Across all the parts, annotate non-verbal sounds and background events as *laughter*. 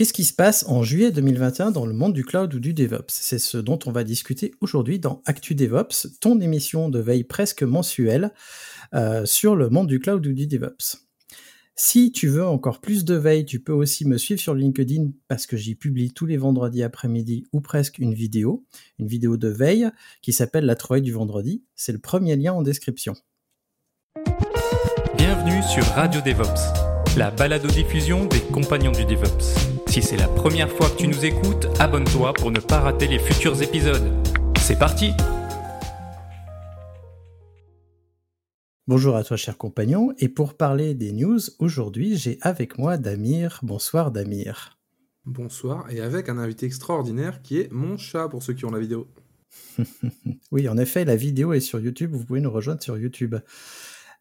Qu'est-ce qui se passe en juillet 2021 dans le monde du cloud ou du DevOps? C'est ce dont on va discuter aujourd'hui dans Actu DevOps, ton émission de veille presque mensuelle euh, sur le monde du cloud ou du DevOps. Si tu veux encore plus de veille, tu peux aussi me suivre sur LinkedIn parce que j'y publie tous les vendredis après-midi ou presque une vidéo, une vidéo de veille qui s'appelle La trouvaille du vendredi. C'est le premier lien en description. Bienvenue sur Radio DevOps, la balado-diffusion des compagnons du DevOps. Si c'est la première fois que tu nous écoutes, abonne-toi pour ne pas rater les futurs épisodes. C'est parti Bonjour à toi, cher compagnon. Et pour parler des news, aujourd'hui, j'ai avec moi Damir. Bonsoir, Damir. Bonsoir, et avec un invité extraordinaire qui est mon chat pour ceux qui ont la vidéo. *laughs* oui, en effet, la vidéo est sur YouTube. Vous pouvez nous rejoindre sur YouTube.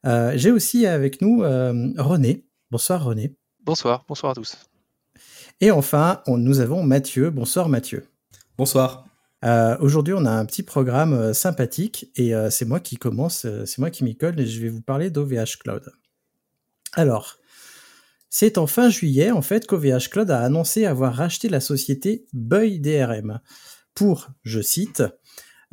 Euh, j'ai aussi avec nous euh, René. Bonsoir, René. Bonsoir, bonsoir à tous. Et enfin, nous avons Mathieu. Bonsoir, Mathieu. Bonsoir. Euh, aujourd'hui, on a un petit programme euh, sympathique et euh, c'est moi qui commence, c'est moi qui m'y colle et je vais vous parler d'OVH Cloud. Alors, c'est en fin juillet en fait qu'OVH Cloud a annoncé avoir racheté la société Buy DRM pour, je cite,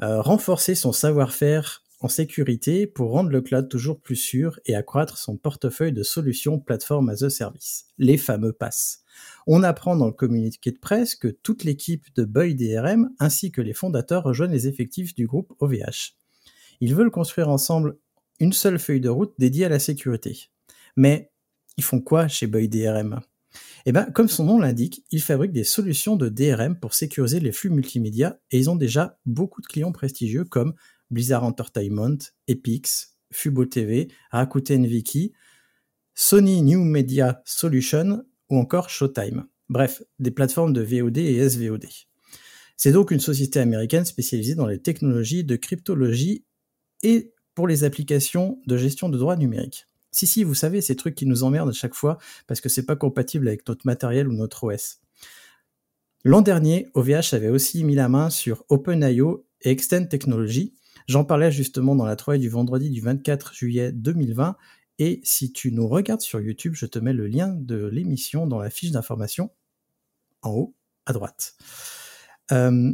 renforcer son savoir-faire en sécurité pour rendre le cloud toujours plus sûr et accroître son portefeuille de solutions plateforme as a service, les fameux PaaS. On apprend dans le communiqué de presse que toute l'équipe de Boy DRM ainsi que les fondateurs rejoignent les effectifs du groupe OVH. Ils veulent construire ensemble une seule feuille de route dédiée à la sécurité. Mais ils font quoi chez Boy DRM Eh bien, comme son nom l'indique, ils fabriquent des solutions de DRM pour sécuriser les flux multimédia et ils ont déjà beaucoup de clients prestigieux comme Blizzard Entertainment, Epix, Fubo TV, Rakuten Viki, Sony New Media Solution ou encore Showtime. Bref, des plateformes de VOD et SVOD. C'est donc une société américaine spécialisée dans les technologies de cryptologie et pour les applications de gestion de droits numériques. Si, si, vous savez, ces trucs qui nous emmerdent à chaque fois parce que c'est pas compatible avec notre matériel ou notre OS. L'an dernier, OVH avait aussi mis la main sur OpenIO et Extend Technology. J'en parlais justement dans la trouvaille du vendredi du 24 juillet 2020 et si tu nous regardes sur YouTube, je te mets le lien de l'émission dans la fiche d'information en haut à droite. Euh,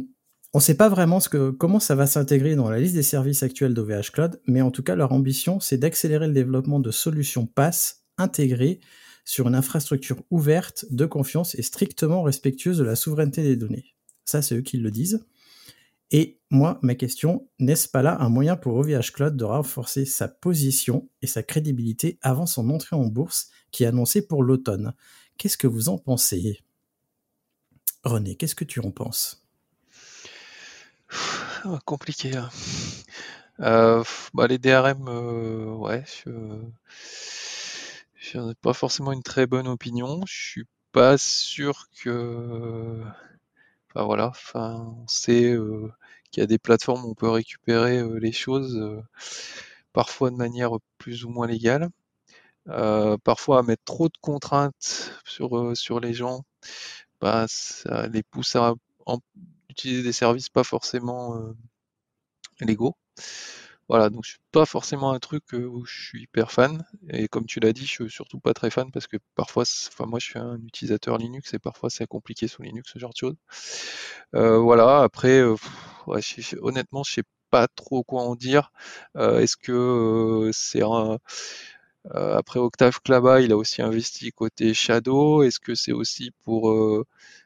on ne sait pas vraiment comment ça va s'intégrer dans la liste des services actuels d'OVH Cloud, mais en tout cas, leur ambition, c'est d'accélérer le développement de solutions PaaS intégrées sur une infrastructure ouverte, de confiance et strictement respectueuse de la souveraineté des données. Ça, c'est eux qui le disent. Et moi, ma question, n'est-ce pas là un moyen pour OVH Cloud de renforcer sa position et sa crédibilité avant son entrée en bourse qui est annoncée pour l'automne? Qu'est-ce que vous en pensez? René, qu'est-ce que tu en penses? Ah, Compliqué. Hein. Euh, bah, les DRM, euh, ouais, je n'en ai pas forcément une très bonne opinion. Je suis pas sûr que Enfin voilà, enfin on sait euh, qu'il y a des plateformes où on peut récupérer les choses, parfois de manière plus ou moins légale. parfois à mettre trop de contraintes sur, sur les gens, bah, ça les pousse à utiliser des services pas forcément légaux. Voilà, donc je suis pas forcément un truc où je suis hyper fan. Et comme tu l'as dit, je suis surtout pas très fan parce que parfois, enfin moi je suis un utilisateur Linux et parfois c'est compliqué sous Linux, ce genre de choses. Euh, voilà, après, honnêtement, je sais pas trop quoi en dire. Est-ce que c'est un après Octave Klaba, il a aussi investi côté Shadow. Est-ce que c'est aussi pour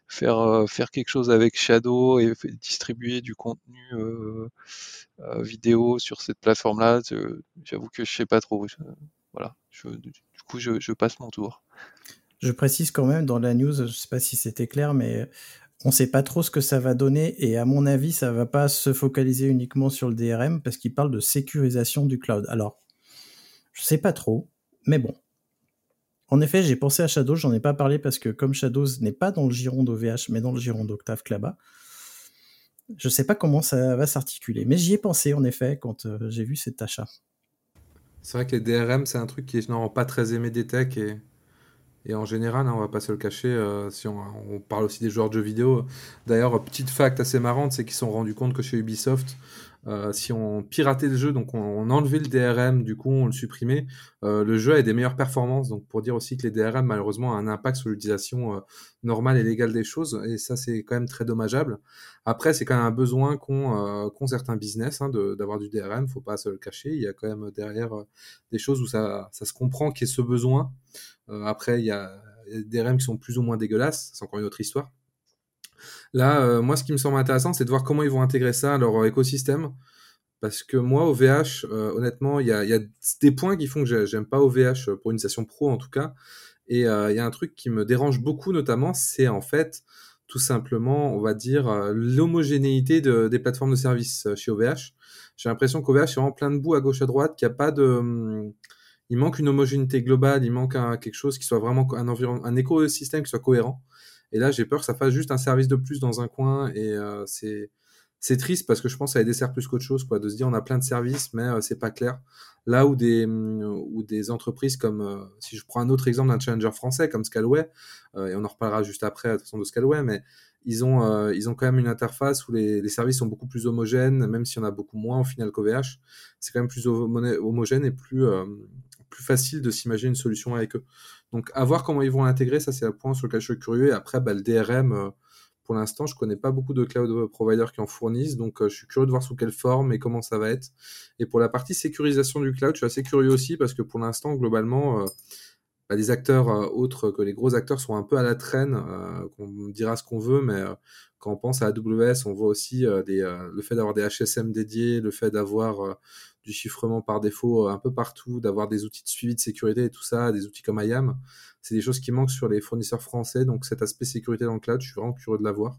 faire faire quelque chose avec Shadow et distribuer du contenu euh, vidéo sur cette plateforme-là, j'avoue que je sais pas trop. voilà, du coup, je, passe mon tour. Je précise quand même dans la news, je sais pas si c'était clair, mais on sait pas trop ce que ça va donner et à mon avis, ça va pas se focaliser uniquement sur le DRM parce qu'il parle de sécurisation du cloud. Alors, je sais pas trop, mais bon. En effet, j'ai pensé à Shadows, j'en ai pas parlé parce que comme Shadows n'est pas dans le giron d'OVH, mais dans le giron d'Octave Klaba, je sais pas comment ça va s'articuler. Mais j'y ai pensé en effet quand euh, j'ai vu cet achat. C'est vrai que les DRM, c'est un truc qui est généralement pas très aimé des techs et, en général, hein, on va pas se le cacher, euh, si on, on parle aussi des joueurs de jeux vidéo. D'ailleurs, petite fact assez marrante, c'est qu'ils se sont rendus compte que chez Ubisoft, euh, si on piratait le jeu, donc on, enlevait le DRM, du coup on le supprimait, euh, le jeu a des meilleures performances. Donc pour dire aussi que les DRM malheureusement ont un impact sur l'utilisation euh, normale et légale des choses, et ça c'est quand même très dommageable. Après c'est quand même un besoin qu'ont qu certains business hein, d'avoir du DRM, faut pas se le cacher. Il y a quand même derrière des choses où ça, ça se comprend qu'il y ait ce besoin. après il y a des DRM qui sont plus ou moins dégueulasses, c'est encore une autre histoire. Là, euh, moi, ce qui me semble intéressant, c'est de voir comment ils vont intégrer ça à leur euh, écosystème. Parce que moi, OVH, euh, honnêtement, il y a, des points qui font que j'aime pas OVH pour une station pro, en tout cas. Et il y a un truc qui me dérange beaucoup, notamment, c'est en fait, tout simplement, on va dire, l'homogénéité de, des plateformes de services chez OVH. J'ai l'impression qu'OVH est vraiment plein de bout à gauche à droite, qu'il n'y a pas de... Hum, il manque une homogénéité globale, il manque quelque chose qui soit vraiment un écosystème qui soit cohérent. Et là, j'ai peur que ça fasse juste un service de plus dans un coin et euh, c'est c'est triste parce que je pense que ça dessert plus qu'autre chose, quoi, de se dire on a plein de services, mais euh, c'est pas clair. Là où des, où des entreprises comme, euh, si je prends un autre exemple d'un challenger français comme Scalway, euh, et on en reparlera juste après, de toute façon, de Scalway, mais ils ont, ils ont quand même une interface où les, les, services sont beaucoup plus homogènes, même s'il y en a beaucoup moins au final qu'OVH. C'est quand même plus homogène et plus, plus facile de s'imaginer une solution avec eux. Donc, à voir comment ils vont l'intégrer, ça c'est un point sur lequel je suis curieux. Et après, bah, le DRM, euh, pour l'instant, je connais pas beaucoup de cloud providers qui en fournissent, donc euh, je suis curieux de voir sous quelle forme et comment ça va être. Et pour la partie sécurisation du cloud, je suis assez curieux aussi parce que pour l'instant, globalement, euh, bah, les acteurs autres que les gros acteurs sont un peu à la traîne. on dira ce qu'on veut, mais quand on pense à AWS, on voit aussi des, le fait d'avoir des HSM dédiés, le fait d'avoir du chiffrement par défaut euh, un peu partout, d'avoir des outils de suivi de sécurité et tout ça, des outils comme IAM. C'est des choses qui manquent sur les fournisseurs français. Donc cet aspect sécurité dans le cloud, je suis vraiment curieux de l'avoir.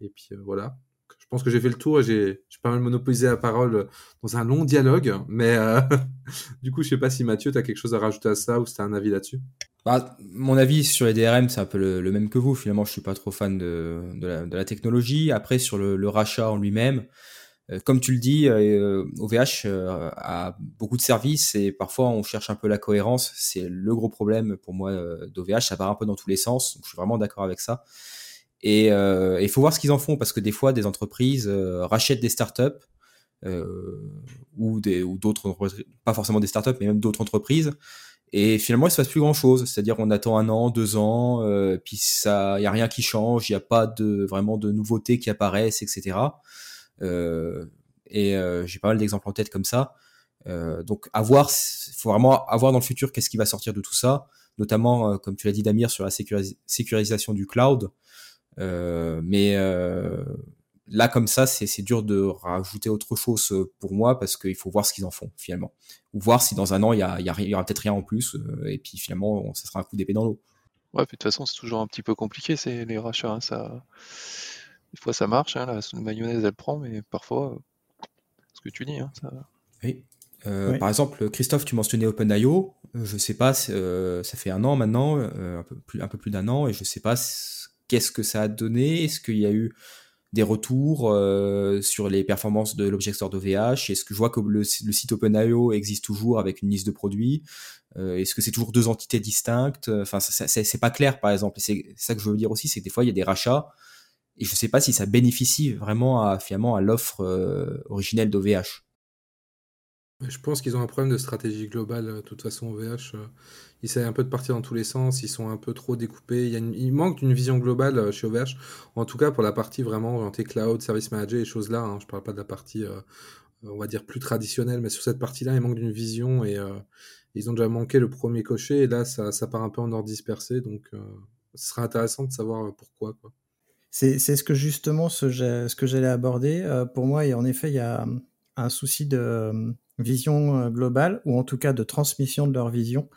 Et puis euh, voilà. Je pense que j'ai fait le tour et j'ai pas mal monopolisé la parole dans un long dialogue. Mais euh, *laughs* du coup, je sais pas si Mathieu, tu as quelque chose à rajouter à ça ou si tu as un avis là-dessus? Bah, mon avis sur les DRM, c'est un peu le, même que vous. Finalement, je suis pas trop fan de, de, la, de la, technologie. Après, sur le, le rachat en lui-même, euh, comme tu le dis, OVH euh, euh, a beaucoup de services et parfois on cherche un peu la cohérence. C'est le gros problème pour moi d'OVH. Ça part un peu dans tous les sens. Donc je suis vraiment d'accord avec ça. Et il faut voir ce qu'ils en font parce que des fois, des entreprises rachètent des startups euh, ou des ou d'autres pas forcément des startups mais même d'autres entreprises et finalement il se passe plus grand chose c'est-à-dire on attend un an deux ans euh, puis ça il y a rien qui change il n'y a pas de vraiment de nouveautés qui apparaissent etc euh, et euh, j'ai pas mal d'exemples en tête comme ça. Euh, donc, à voir, il faut vraiment avoir dans le futur qu'est-ce qui va sortir de tout ça, notamment, comme tu l'as dit, Damir, sur la sécurisation du cloud. Mais là, comme ça, c'est dur de rajouter autre chose pour moi parce qu'il faut voir ce qu'ils en font finalement. Ou voir si dans un an, il y, a, y, y aura peut-être rien en plus et puis finalement, ça sera un coup d'épée dans l'eau. Ouais, de toute façon, c'est toujours un petit peu compliqué, c'est les rachats. Hein, ça, des fois, ça marche, hein, la mayonnaise, elle prend, mais parfois, ce que tu dis, hein, ça... Oui. Euh, oui. Par exemple, Christophe, tu mentionnais OpenIO. Euh, je sais pas, euh, ça fait un an maintenant, euh, un peu plus, un peu plus d'un an, et je sais pas qu'est-ce que ça a donné? Est-ce qu'il y a eu des retours euh, sur les performances de l'objet store d'OVH Est-ce que je vois que le, site OpenIO existe toujours avec une liste de produits? Euh, Est-ce que c'est toujours deux entités distinctes? Enfin, c'est pas clair, par exemple. C'est ça que je veux dire aussi, c'est que des fois, il y a des rachats et je ne sais pas si ça bénéficie vraiment à l'offre euh, originelle d'OVH. Je pense qu'ils ont un problème de stratégie globale. De toute façon, OVH, euh, ils essaient un peu de partir dans tous les sens. Ils sont un peu trop découpés. Il, manque d'une vision globale euh, chez OVH. En tout cas, pour la partie vraiment orientée cloud, service manager et choses là. Hein, je ne parle pas de la partie, euh, on va dire, plus traditionnelle. Mais sur cette partie-là, il manque d'une vision. Et euh, ils ont déjà manqué le premier cocher. Et là, ça, part un peu en ordre dispersé. Donc, ce sera intéressant de savoir pourquoi. Quoi. C'est ce que justement ce, ce que j'allais aborder. Euh, pour moi, et en effet, il y a un souci de euh, vision euh, globale, ou en tout cas de transmission de leur vision.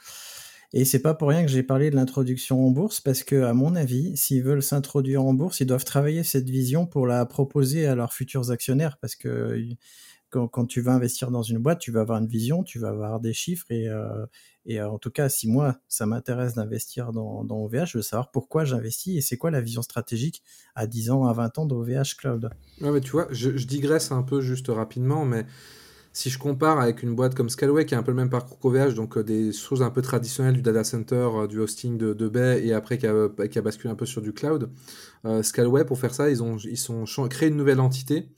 Et c'est pas pour rien que j'ai parlé de l'introduction en bourse, parce que, à mon avis, s'ils veulent s'introduire en bourse, ils doivent travailler cette vision pour la proposer à leurs futurs actionnaires, parce que quand, quand, tu vas investir dans une boîte, tu vas avoir une vision, tu vas avoir des chiffres et, euh, et en tout cas, si moi, ça m'intéresse d'investir dans, dans, OVH, je veux savoir pourquoi j'investis et c'est quoi la vision stratégique à 10 ans, à 20 ans d'OVH Cloud. Ouais, mais tu vois, je, je, digresse un peu juste rapidement, mais si je compare avec une boîte comme Scalway qui a un peu le même parcours qu'OVH, donc euh, des choses un peu traditionnelles du data center, euh, du hosting de, de Bay et après qui a, qui a, basculé un peu sur du cloud, euh, Scalway pour faire ça, ils ont ils créé une nouvelle entité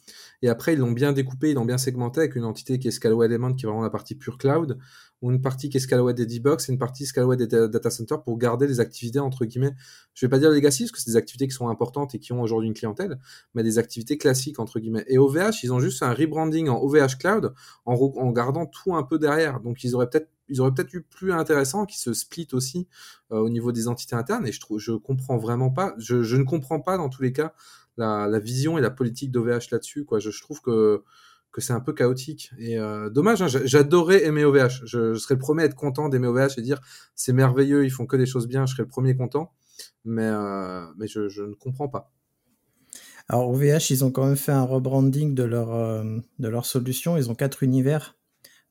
et après ils l'ont bien découpé, ils l'ont bien segmenté avec une entité qui est Scalway Element qui est vraiment la partie pure cloud ou une partie qui est Scalway des D-Box et une partie Scalway des data centers pour garder les activités entre guillemets, je vais pas dire legacy parce que c'est des activités qui sont importantes et qui ont aujourd'hui une clientèle, mais des activités classiques entre guillemets. Et OVH, ils ont juste un rebranding en OVH Cloud en, gardant tout un peu derrière. Donc ils auraient peut-être ils auraient peut-être eu plus intéressant qu'ils se split aussi euh, au niveau des entités internes et je trouve je comprends vraiment pas je ne comprends pas dans tous les cas la, vision et la politique d'OVH là-dessus quoi je, trouve que que c'est un peu chaotique. Et euh, dommage, hein, j'adorais aimer OVH. Je, serais le premier à être content d'aimer OVH et dire c'est merveilleux, ils font que des choses bien, je serais le premier content. Mais, euh, mais je, ne comprends pas. Alors OVH, ils ont quand même fait un rebranding de leur, euh, de leur solution. Ils ont quatre univers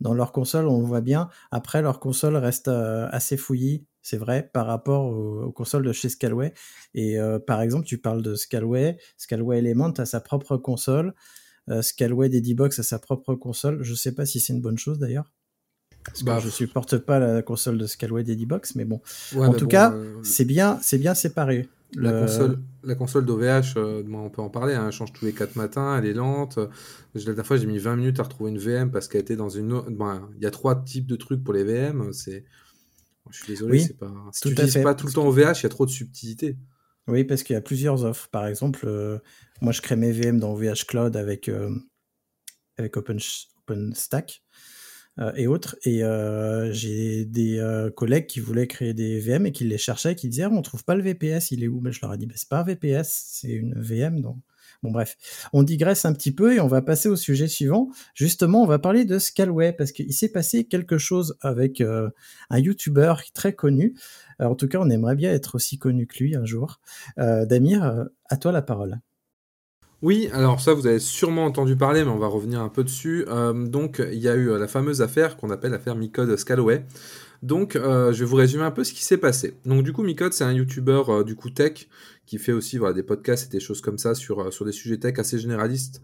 dans leur console, on le voit bien. Après, leur console reste assez fouillie, c'est vrai, par rapport aux, aux, consoles de chez Scalway. Et euh, par exemple, tu parles de Scalway. Scalway Element a sa propre console. Euh, Scalway des D-Box a sa propre console. Je sais pas si c'est une bonne chose d'ailleurs. Parce bah, que je supporte pas la console de Scalway des D-Box, mais bon. Ouais, en tout bon, cas, euh, c'est bien, c'est bien séparé. La le... console, la console d'OVH, euh, on peut en parler, hein, elle change tous les 4 matins, elle est lente. La dernière fois, j'ai mis 20 minutes à retrouver une VM parce qu'elle était dans une. Bon, il y a trois types de trucs pour les VM. C'est. Je suis désolé, oui, c'est pas. Si tu n'utilises pas tout le temps OVH, il y a trop de subtilité. Oui, parce qu'il y a plusieurs offres. Par exemple, euh, moi, je crée mes VM dans OVH Cloud avec, euh, avec Open, OpenStack euh, et autres. Et euh, j'ai des collègues qui voulaient créer des VM et qui les cherchaient, qui disaient ah, on trouve pas le VPS, il est où? Mais je leur ai dit c'est pas un VPS, c'est une VM. Donc... Bon bref, on digresse un petit peu et on va passer au sujet suivant. Justement, on va parler de Scalway parce qu'il s'est passé quelque chose avec un YouTuber très connu. En tout cas, on aimerait bien être aussi connu que lui un jour. Damir, à toi la parole. Oui, alors ça, vous avez sûrement entendu parler, mais on va revenir un peu dessus. Euh, donc, il y a eu la fameuse affaire qu'on appelle l'affaire Micode Scalaway. Donc, euh, je vais vous résumer un peu ce qui s'est passé. Donc, du coup, Micode, c'est un YouTuber euh, du coup tech qui fait aussi des podcasts et des choses comme ça sur, sur des sujets tech assez généralistes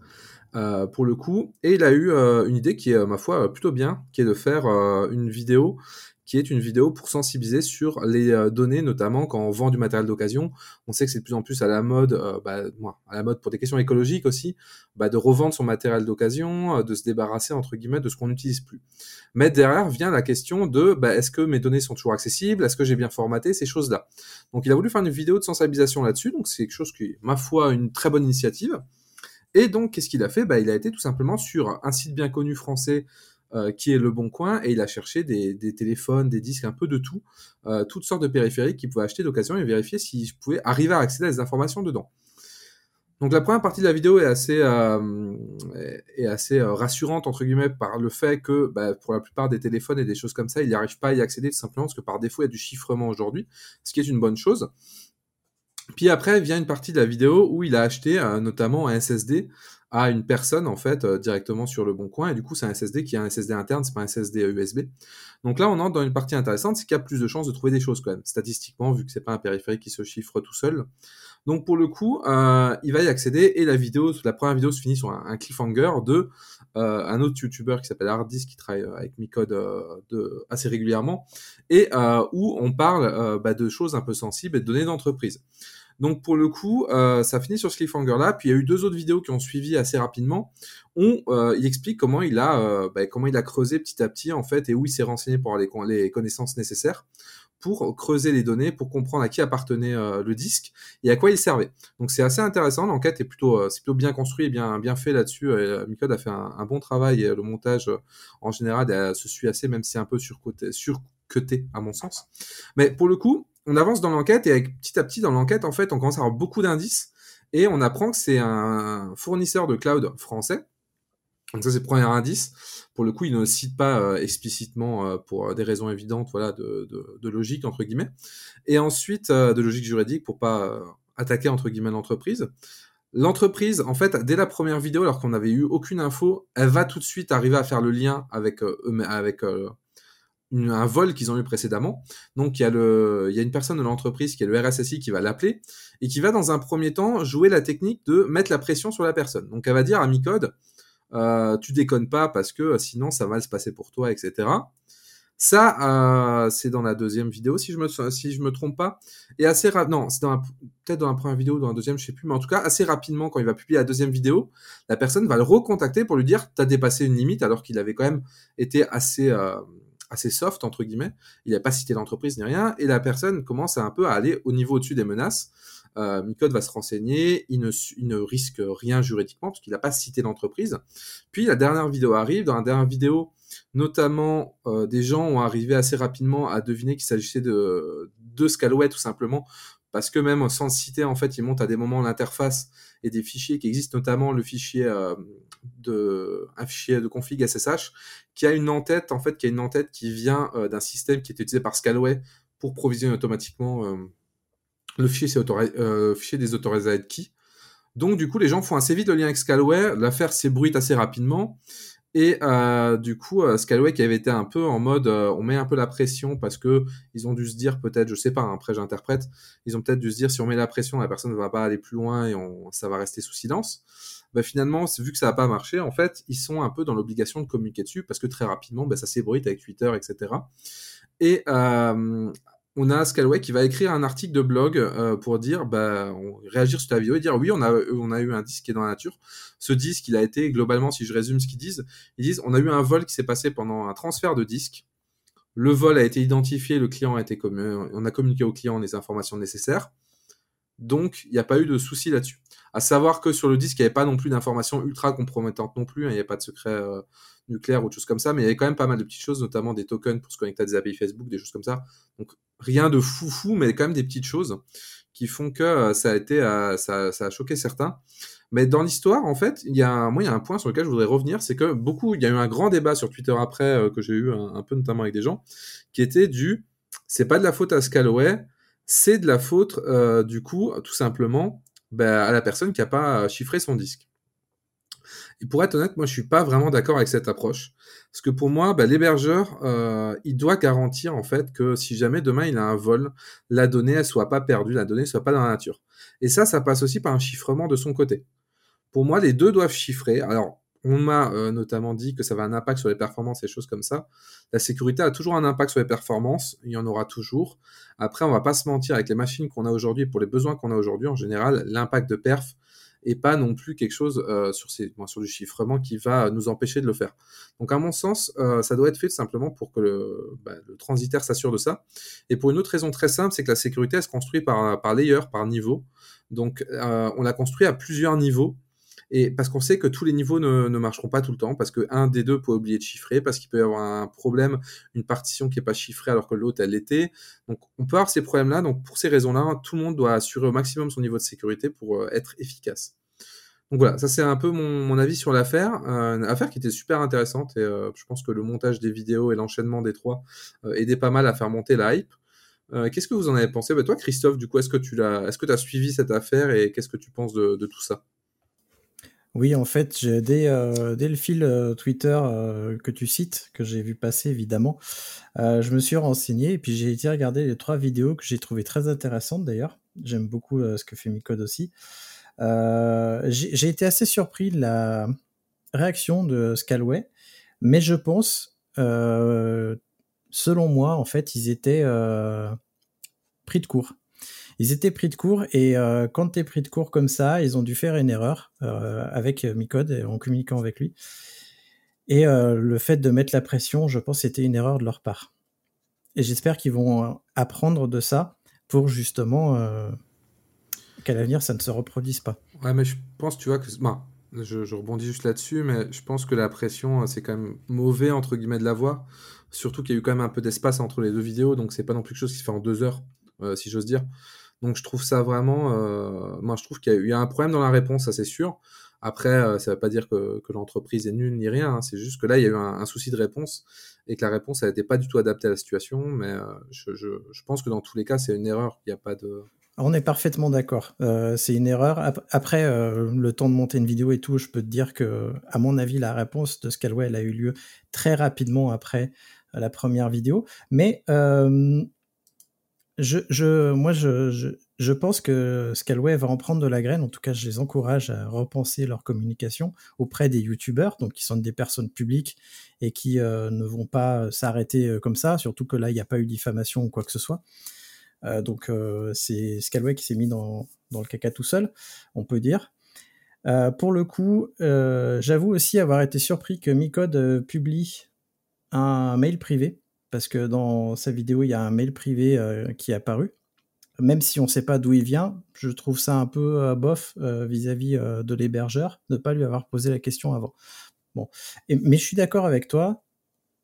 pour le coup. Et il a eu une idée qui est, ma foi, plutôt bien, qui est de faire une vidéo qui est une vidéo pour sensibiliser sur les euh, données, notamment quand on vend du matériel d'occasion. On sait que c'est de plus en plus à la mode, euh, bah, à la mode pour des questions écologiques aussi, bah, de revendre son matériel d'occasion, euh, de se débarrasser entre guillemets de ce qu'on n'utilise plus. Mais derrière vient la question de bah, est-ce que mes données sont toujours accessibles, est-ce que j'ai bien formaté? Ces choses-là. Donc il a voulu faire une vidéo de sensibilisation là-dessus, donc c'est quelque chose qui est ma foi une très bonne initiative. Et donc qu'est-ce qu'il a fait? Il a été tout simplement sur un site bien connu français euh, qui est le bon coin et il a cherché des, téléphones, des disques, un peu de tout, euh, toutes sortes de périphériques qu'il pouvait acheter d'occasion et vérifier s'il pouvait arriver à accéder à des informations dedans. Donc la première partie de la vidéo est assez, euh, est assez rassurante entre guillemets par le fait que bah, pour la plupart des téléphones et des choses comme ça, il n'y arrive pas à y accéder tout simplement parce que par défaut il y a du chiffrement aujourd'hui, ce qui est une bonne chose. Puis après vient une partie de la vidéo où il a acheté notamment un SSD à une personne en fait euh, directement sur le bon coin. Et du coup c'est un SSD qui est un SSD interne c'est pas un SSD USB donc là on entre dans une partie intéressante c'est qu'il y a plus de chances de trouver des choses quand même statistiquement vu que c'est pas un périphérique qui se chiffre tout seul. Donc pour le coup euh, il va y accéder et la vidéo la première vidéo se finit sur un, cliffhanger de euh, un autre youtuber qui s'appelle Hardis qui travaille euh, avec Micode euh, de, assez régulièrement et euh, où on parle bah, de choses un peu sensibles et de données d'entreprise donc pour le coup, euh, ça finit sur ce cliffhanger là. Puis il y a eu deux autres vidéos qui ont suivi assez rapidement. Où euh, il explique comment il a euh, bah, comment il a creusé petit à petit en fait et où il s'est renseigné pour avoir les, connaissances nécessaires pour creuser les données, pour comprendre à qui appartenait euh, le disque et à quoi il servait. Donc c'est assez intéressant. L'enquête est plutôt c'est plutôt bien construit et bien bien fait là-dessus. Euh, Micode a fait un, bon travail et le montage en général se suit assez même si un peu surcoté à mon sens. Mais pour le coup on avance dans l'enquête et petit à petit dans l'enquête, en fait, on commence à avoir beaucoup d'indices et on apprend que c'est un fournisseur de cloud français. Donc ça, c'est le premier indice. Pour le coup, il ne cite pas euh, explicitement euh, pour des raisons évidentes, voilà, de, logique entre guillemets. Et ensuite, euh, de logique juridique pour pas attaquer entre guillemets l'entreprise. L'entreprise, en fait, dès la première vidéo, alors qu'on n'avait eu aucune info, elle va tout de suite arriver à faire le lien avec, euh, avec euh, un vol qu'ils ont eu précédemment. Donc il y, a le, une personne de l'entreprise qui est le RSSI qui va l'appeler et qui va dans un premier temps jouer la technique de mettre la pression sur la personne. Donc elle va dire à Micode, euh, tu déconnes pas parce que sinon ça va se passer pour toi, etc. Ça, euh, c'est dans la deuxième vidéo, si je me me trompe pas. Et assez non, c'est peut-être dans la première vidéo ou dans la deuxième, je sais plus, mais en tout cas assez rapidement quand il va publier la deuxième vidéo, la personne va le recontacter pour lui dire t'as dépassé une limite alors qu'il avait quand même été assez euh, assez soft entre guillemets. Il n'a pas cité l'entreprise ni rien et la personne commence un peu à aller au niveau au-dessus des menaces. Euh, Micode va se renseigner, il ne, risque rien juridiquement parce qu'il n'a pas cité l'entreprise. Puis la dernière vidéo arrive. Dans la dernière vidéo, notamment, euh, des gens ont arrivé assez rapidement à deviner qu'il s'agissait de, de tout simplement parce que même sans citer, en fait, il monte à des moments l'interface et des fichiers qui existent, notamment le fichier euh, de un fichier de config SSH qui a une en-tête, en fait, qui a une en-tête qui vient euh, d'un système qui est utilisé par Scalway pour provisionner automatiquement euh, le fichier, fichier des authorized keys. Donc, du coup, les gens font assez vite le lien avec Scalway. L'affaire s'ébruite assez rapidement. Et euh, du coup, euh, Scalway qui avait été un peu en mode, euh, on met un peu la pression parce que ils ont dû se dire peut-être, je sais pas, hein, après j'interprète, ils ont peut-être dû se dire si on met la pression, la personne ne va pas aller plus loin et ça va rester sous silence. Bah, finalement, vu que ça n'a pas marché, en fait, ils sont un peu dans l'obligation de communiquer dessus parce que très rapidement, bah, ça s'ébruite avec Twitter, etc. Et on a Scalway qui va écrire un article de blog euh, pour dire, bah, réagir sur ta vidéo et dire oui, on a, on a eu un disque qui est dans la nature. Ce disque, il a été globalement, si je résume ce qu'ils disent, ils disent, on a eu un vol qui s'est passé pendant un transfert de disque. Le vol a été identifié, le client a été on a communiqué au client les informations nécessaires. Donc, il n'y a pas eu de souci là-dessus. À savoir que sur le disque, il n'y avait pas non plus d'informations ultra compromettantes non plus. Hein, il n'y avait pas de secret euh, nucléaire ou de choses comme ça, mais il y avait quand même pas mal de petites choses, notamment des tokens pour se connecter à des API Facebook, des choses comme ça. Donc rien de fou fou, mais quand même des petites choses qui font que euh, ça a été, euh, ça, a choqué certains. Mais dans l'histoire, en fait, il y a un, un point sur lequel je voudrais revenir, c'est que beaucoup, il y a eu un grand débat sur Twitter après que j'ai eu un, peu notamment avec des gens, qui était du, c'est pas de la faute à Scalaway, c'est de la faute du coup, tout simplement, ben, à la personne qui a pas chiffré son disque. Et pour être honnête, moi, je suis pas vraiment d'accord avec cette approche. Parce que pour moi, bah, l'hébergeur, euh, il doit garantir en fait que si jamais demain il a un vol, la donnée elle soit pas perdue, la donnée soit pas dans la nature. Et ça, ça passe aussi par un chiffrement de son côté. Pour moi, les deux doivent chiffrer. Alors, on m'a euh, notamment dit que ça avait un impact sur les performances et choses comme ça. La sécurité a toujours un impact sur les performances, il y en aura toujours. Après, on va pas se mentir avec les machines qu'on a aujourd'hui, pour les besoins qu'on a aujourd'hui, en général, l'impact de perf, et pas non plus quelque chose euh, sur, ces, sur du chiffrement qui va nous empêcher de le faire. Donc à mon sens, euh, ça doit être fait simplement pour que le, bah, transitaire s'assure de ça. Et pour une autre raison très simple, c'est que la sécurité, elle se construit par, par layer, par niveau. Donc on la construit à plusieurs niveaux et parce qu'on sait que tous les niveaux ne, marcheront pas tout le temps, parce que un des deux peut oublier de chiffrer, parce qu'il peut y avoir un problème, une partition qui n'est pas chiffrée alors que l'autre elle l'était. Donc on peut avoir ces problèmes-là. Donc pour ces raisons-là, tout le monde doit assurer au maximum son niveau de sécurité pour euh, être efficace. Donc voilà, ça c'est un peu mon, avis sur l'affaire. Euh, affaire qui était super intéressante et euh, je pense que le montage des vidéos et l'enchaînement des trois euh, aidait pas mal à faire monter la hype. Qu'est-ce que vous en avez pensé? Bah, Toi, Christophe, du coup, est-ce que tu as suivi cette affaire et qu'est-ce que tu penses de tout ça? Oui, en fait, dès, euh, dès le fil euh, Twitter euh, que tu cites, que j'ai vu passer évidemment, je me suis renseigné et puis j'ai été regarder les trois vidéos que j'ai trouvées très intéressantes d'ailleurs. J'aime beaucoup ce que fait Micode aussi. j'ai été assez surpris de la réaction de Scalway, mais je pense, selon moi, en fait, ils étaient pris de court ils étaient pris de court et euh, quand tu es pris de court comme ça, ils ont dû faire une erreur euh, avec Micode en communiquant avec lui. Et euh, le fait de mettre la pression, je pense, c'était une erreur de leur part. Et j'espère qu'ils vont apprendre de ça pour justement qu'à l'avenir, ça ne se reproduise pas. Ouais, mais je pense, tu vois, que. Bah, je, rebondis juste là-dessus, mais je pense que la pression, c'est quand même mauvais, entre guillemets, de l'avoir. Surtout qu'il y a eu quand même un peu d'espace entre les deux vidéos, donc c'est pas non plus quelque chose qui se fait en deux heures, si j'ose dire. Donc je trouve ça vraiment, euh, moi je trouve qu'il y, a un problème dans la réponse, ça c'est sûr. Après, euh, ça ne veut pas dire que, l'entreprise est nulle ni rien, hein. c'est juste que là il y a eu un, souci de réponse et que la réponse n'était pas du tout adaptée à la situation. Mais euh, je, pense que dans tous les cas c'est une erreur, il n'y a pas de, On est parfaitement d'accord. Euh, c'est une erreur. Après, le temps de monter une vidéo et tout, je peux te dire que, à mon avis, la réponse de Scalway, elle a eu lieu très rapidement après la première vidéo. Mais euh, je, je, moi, je, je, je, pense que Scalway va en prendre de la graine. En tout cas, je les encourage à repenser leur communication auprès des youtubeurs, donc qui sont des personnes publiques et qui ne vont pas s'arrêter comme ça, surtout que là, il n'y a pas eu diffamation ou quoi que ce soit. Euh, donc euh, c'est Scalway qui s'est mis dans, dans, le caca tout seul, on peut dire. Euh, pour le coup, j'avoue aussi avoir été surpris que Micode publie un mail privé, parce que dans sa vidéo, il y a un mail privé qui est apparu. Même si on ne sait pas d'où il vient, je trouve ça un peu bof vis-à-vis de l'hébergeur ne pas lui avoir posé la question avant. Bon. mais je suis d'accord avec toi,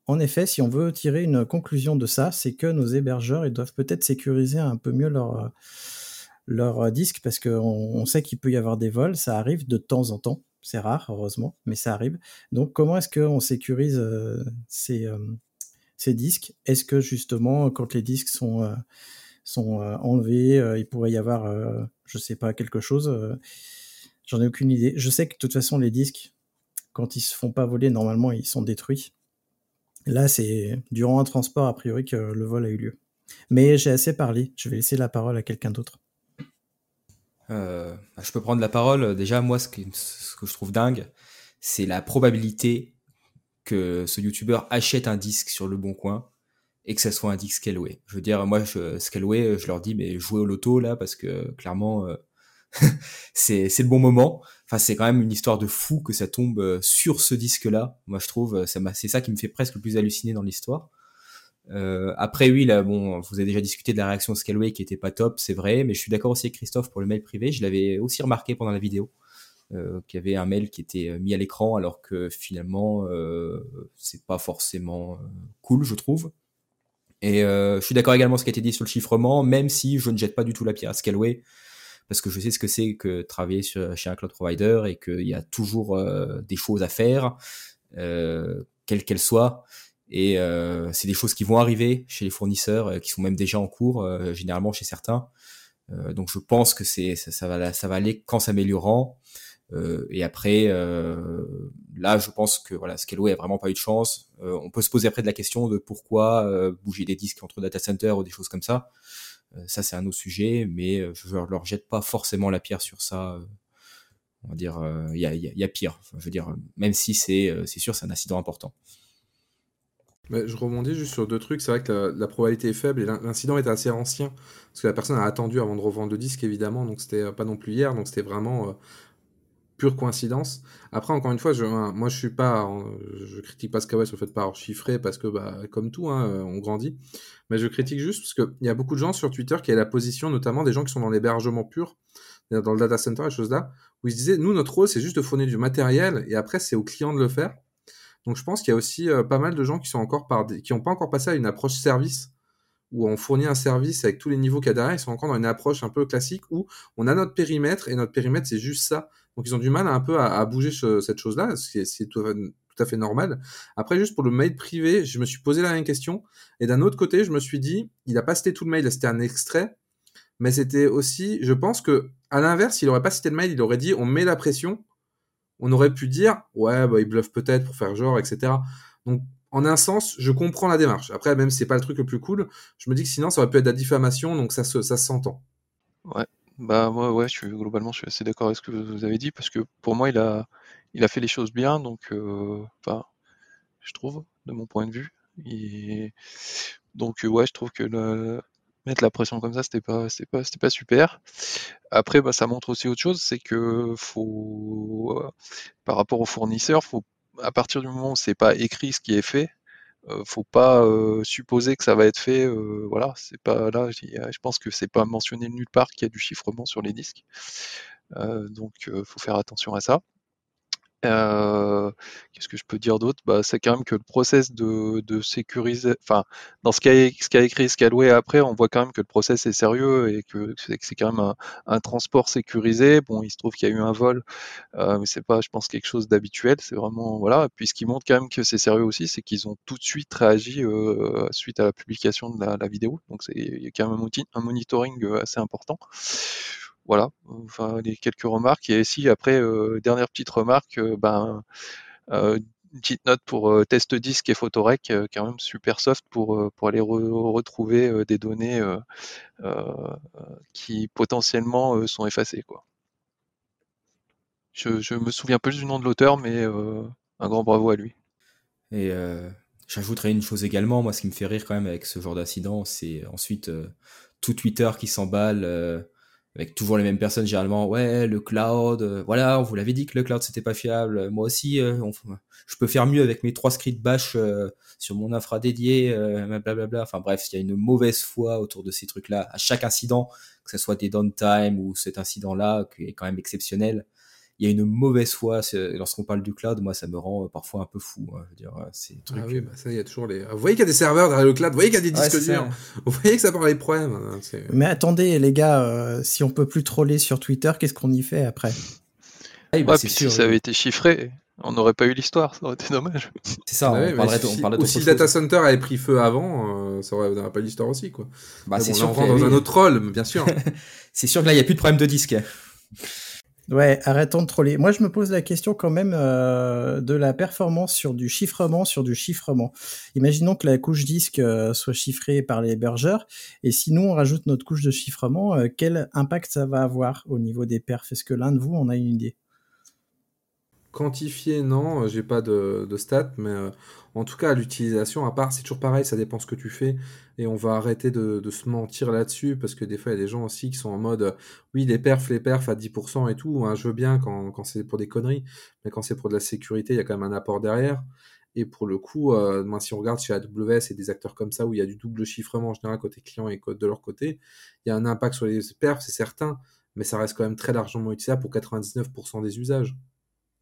en effet, si on veut tirer une conclusion de ça, c'est que nos hébergeurs, ils doivent peut-être sécuriser un peu mieux leur, disque parce qu'on on sait qu'il peut y avoir des vols, ça arrive de temps en temps. C'est rare, heureusement, mais ça arrive. Donc, comment est-ce qu'on sécurise euh, ces, euh, ces, disques Est-ce que justement, quand les disques sont, euh, sont enlevés, il pourrait y avoir, je sais pas, quelque chose J'en ai aucune idée. Je sais que de toute façon, les disques, quand ils se font pas voler, normalement, ils sont détruits. Là, c'est durant un transport, a priori, que le vol a eu lieu. Mais j'ai assez parlé, je vais laisser la parole à quelqu'un d'autre. Euh, je peux prendre la parole. Déjà, moi, ce que, je trouve dingue, c'est la probabilité que ce youtubeur achète un disque sur le bon coin et que ça soit un disque Scaleway. Je veux dire, moi, je, Scaleway, je leur dis, mais jouez au loto là, parce que clairement, euh, *laughs* c'est le bon moment. Enfin, c'est quand même une histoire de fou que ça tombe euh, sur ce disque-là. Moi, je trouve, euh, c'est ça qui me fait presque le plus halluciner dans l'histoire. Après, oui, là, bon, vous avez déjà discuté de la réaction de qui était pas top, c'est vrai, mais je suis d'accord aussi avec Christophe pour le mail privé. Je l'avais aussi remarqué pendant la vidéo, qu'il y avait un mail qui était mis à l'écran, alors que finalement, euh, c'est pas forcément cool, je trouve. Et je suis d'accord également ce qui a été dit sur le chiffrement, même si je ne jette pas du tout la pierre à Scalway parce que je sais ce que c'est que travailler sur, chez un cloud provider et qu'il y a toujours euh, des choses à faire, euh, quelles qu'elles soient. Et euh, c'est des choses qui vont arriver chez les fournisseurs, euh, qui sont même déjà en cours, euh, généralement chez certains. donc je pense que c'est ça, ça, va ça va aller qu'en s'améliorant. Et après, là, je pense que voilà, Scaleway a vraiment pas eu de chance. on peut se poser après de la question de pourquoi bouger des disques entre data centers ou des choses comme ça. Euh, ça, c'est un autre sujet, mais euh, je ne leur jette pas forcément la pierre sur ça. Euh, on va dire, il y a, pire. je veux dire, même si c'est sûr, c'est un incident important. je rebondis juste sur deux trucs. C'est vrai que la, probabilité est faible et l'incident était assez ancien parce que la personne a attendu avant de revendre le disque évidemment, donc c'était pas non plus hier, donc c'était vraiment pure coïncidence. Après, encore une fois, je, moi je suis pas, je critique pas Skyway sur le fait de pas avoir chiffré parce que, bah, comme tout, hein, on grandit mais je critique juste parce qu'il y a beaucoup de gens sur Twitter qui ont la position, notamment des gens qui sont dans l'hébergement pur, dans le data center et choses là, où ils se disaient, nous, notre rôle, c'est juste de fournir du matériel et après, c'est au client de le faire. Donc, je pense qu'il y a aussi euh, pas mal de gens qui sont encore par qui n'ont pas encore passé à une approche service où on fournit un service avec tous les niveaux qu'il y a derrière. Ils sont encore dans une approche un peu classique où on a notre périmètre et notre périmètre, c'est juste ça. Donc, ils ont du mal un peu à, bouger cette chose-là, c'est tout, tout à fait normal. Après, juste pour le mail privé, je me suis posé la même question. Et d'un autre côté, je me suis dit, il a pas cité tout le mail, c'était un extrait. Mais c'était aussi, je pense que, à l'inverse, il aurait pas cité le mail, il aurait dit, on met la pression. On aurait pu dire, ouais, bah, il bluffe peut-être pour faire genre, etc. Donc, en un sens, je comprends la démarche. Après, même si c'est pas le truc le plus cool, je me dis que sinon, ça aurait pu être de la diffamation, donc ça ça s'entend. Ouais. Bah moi ouais, je suis globalement je suis assez d'accord avec ce que vous avez dit parce que pour moi il a il a fait les choses bien donc euh, je trouve de mon point de vue et donc euh, ouais, je trouve que mettre la pression comme ça c'était pas c'était pas c'était pas super. Après bah ça montre aussi autre chose, c'est que faut euh, par rapport aux fournisseurs, faut à partir du moment où c'est pas écrit ce qui est fait, faut pas euh, supposer que ça va être fait. Euh, voilà, c'est pas là. Je pense que c'est pas mentionné nulle part qu'il y a du chiffrement sur les disques. donc, faut faire attention à ça. Euh, Qu'est-ce que je peux dire d'autre? Bah, C'est quand même que le process de, de sécuriser, enfin, dans ce qu'a ce qu'a écrit Scalway après, on voit quand même que le process est sérieux et que c'est quand même un, transport sécurisé. Bon, il se trouve qu'il y a eu un vol, euh, mais c'est pas, je pense, quelque chose d'habituel. C'est vraiment voilà. Puis ce qui montre quand même que c'est sérieux aussi, c'est qu'ils ont tout de suite réagi euh, suite à la publication de la, vidéo. Donc il y a quand même un, un monitoring euh, assez important. Voilà, enfin les quelques remarques. Et ici après, euh, dernière petite remarque, euh, ben euh, une petite note pour test disque et photorec, quand même super soft pour, pour aller re- retrouver des données qui potentiellement sont effacées. Je, me souviens plus du nom de l'auteur, mais un grand bravo à lui. Et j'ajouterais une chose également, moi ce qui me fait rire quand même avec ce genre d'incident, c'est ensuite tout Twitter qui s'emballe avec toujours les mêmes personnes généralement. Ouais, le cloud, euh, voilà, on vous l'avait dit que le cloud c'était pas fiable. Moi aussi, euh, je peux faire mieux avec mes trois scripts bash euh, sur mon infra dédié, euh, blablabla. Enfin bref, il y a une mauvaise foi autour de ces trucs-là. À chaque incident, que ce soit des downtime ou cet incident-là qui est quand même exceptionnel, il y a une mauvaise foi lorsqu'on parle du cloud. Moi, ça me rend euh, parfois un peu fou. hein. Je veux dire, euh, c'est Ah oui, euh, bah ça, il y a toujours les. Vous voyez qu'il y a des serveurs derrière le cloud, vous voyez qu'il y a des disques durs, vous voyez que ça parle des problèmes. hein, Mais attendez, les gars, euh, si on peut plus troller sur Twitter, qu'est-ce qu'on y fait après? Ah bah, Ouais, c'est puis sûr. si ça avait été chiffré, on n'aurait pas eu l'histoire, ça aurait été dommage. *laughs* C'est ça, Ouais, on mais parlerait, si, on parlerait ou si le data center avait pris feu avant, euh, ça aurait, on pas eu l'histoire aussi, quoi. Bah, c'est bon, sûr on rentre dans un autre rôle, bien sûr. *laughs* C'est sûr que là, il n'y a plus de problème de disque. Ouais, arrêtons de troller. Moi, je me pose la question quand même euh, de la performance sur du chiffrement, sur du chiffrement. Imaginons que la couche disque euh, soit chiffrée par les hébergeurs, et si nous on rajoute notre couche de chiffrement, euh, quel impact ça va avoir au niveau des perfs? Est-ce que l'un de vous en a une idée? Quantifié, non, euh, j'ai pas de, stats, mais euh, en tout cas, l'utilisation, à part, c'est toujours pareil, ça dépend ce que tu fais, et on va arrêter de, se mentir là-dessus, parce que des fois, il y a des gens aussi qui sont en mode, oui, les perfs, les perfs à 10% et tout, hein, je veux bien quand, c'est pour des conneries, mais quand c'est pour de la sécurité, il y a quand même un apport derrière. Et pour le coup, euh, si on regarde chez AWS et des acteurs comme ça, où il y a du double chiffrement en général côté client et côté de leur côté, il y a un impact sur les perfs, c'est certain, mais ça reste quand même très largement utilisable pour 99% des usages.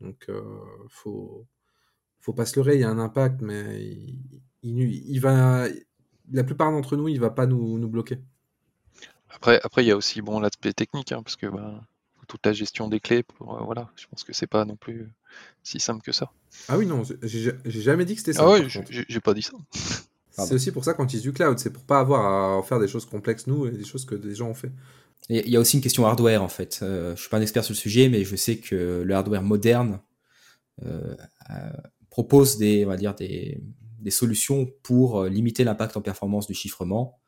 Donc, euh, faut, faut pas se leurrer, il y a un impact, mais il, il- il va, la plupart d'entre nous, il va pas nous, nous bloquer. Après, après, il y a aussi bon l'aspect technique, hein, parce que ben, toute la gestion des clés, pour, euh, voilà, je pense que c'est pas non plus si simple que ça. Ah oui, non, j'ai jamais dit que c'était ça. Ah ouais, j'ai pas dit ça. C'est aussi pour ça qu'on utilise du cloud, c'est pour pas avoir à en faire des choses complexes nous et des choses que des gens ont fait. Il y a aussi une question hardware en fait. Euh, je suis pas un expert sur le sujet, mais je sais que le hardware moderne euh, euh, propose des, on va dire des, des solutions pour euh, limiter l'impact en performance du chiffrement.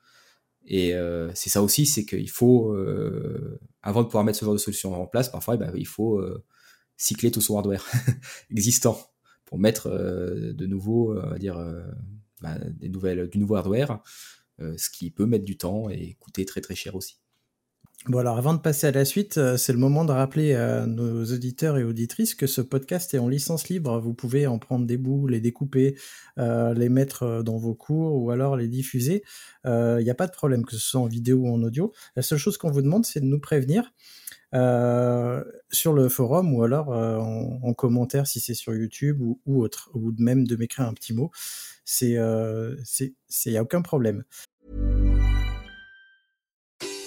Et euh, c'est ça aussi, c'est qu'il faut, euh, avant de pouvoir mettre ce genre de solution en place, parfois, eh ben, il faut cycler tout son hardware *laughs* existant pour mettre de nouveau, on va dire, bah, des nouvelles, du nouveau hardware, ce qui peut mettre du temps et coûter très très cher aussi. Bon alors avant de passer à la suite, euh, c'est le moment de rappeler à nos auditeurs et auditrices que ce podcast est en licence libre. Vous pouvez en prendre des bouts, les découper, euh, les mettre euh, dans vos cours ou alors les diffuser. Il n'y a pas de problème que ce soit en vidéo ou en audio. La seule chose qu'on vous demande, c'est de nous prévenir euh, sur le forum ou alors euh, en, en commentaire si c'est sur YouTube ou, autre, ou même de m'écrire un petit mot. C'est, euh, c'est, c'est y a aucun problème.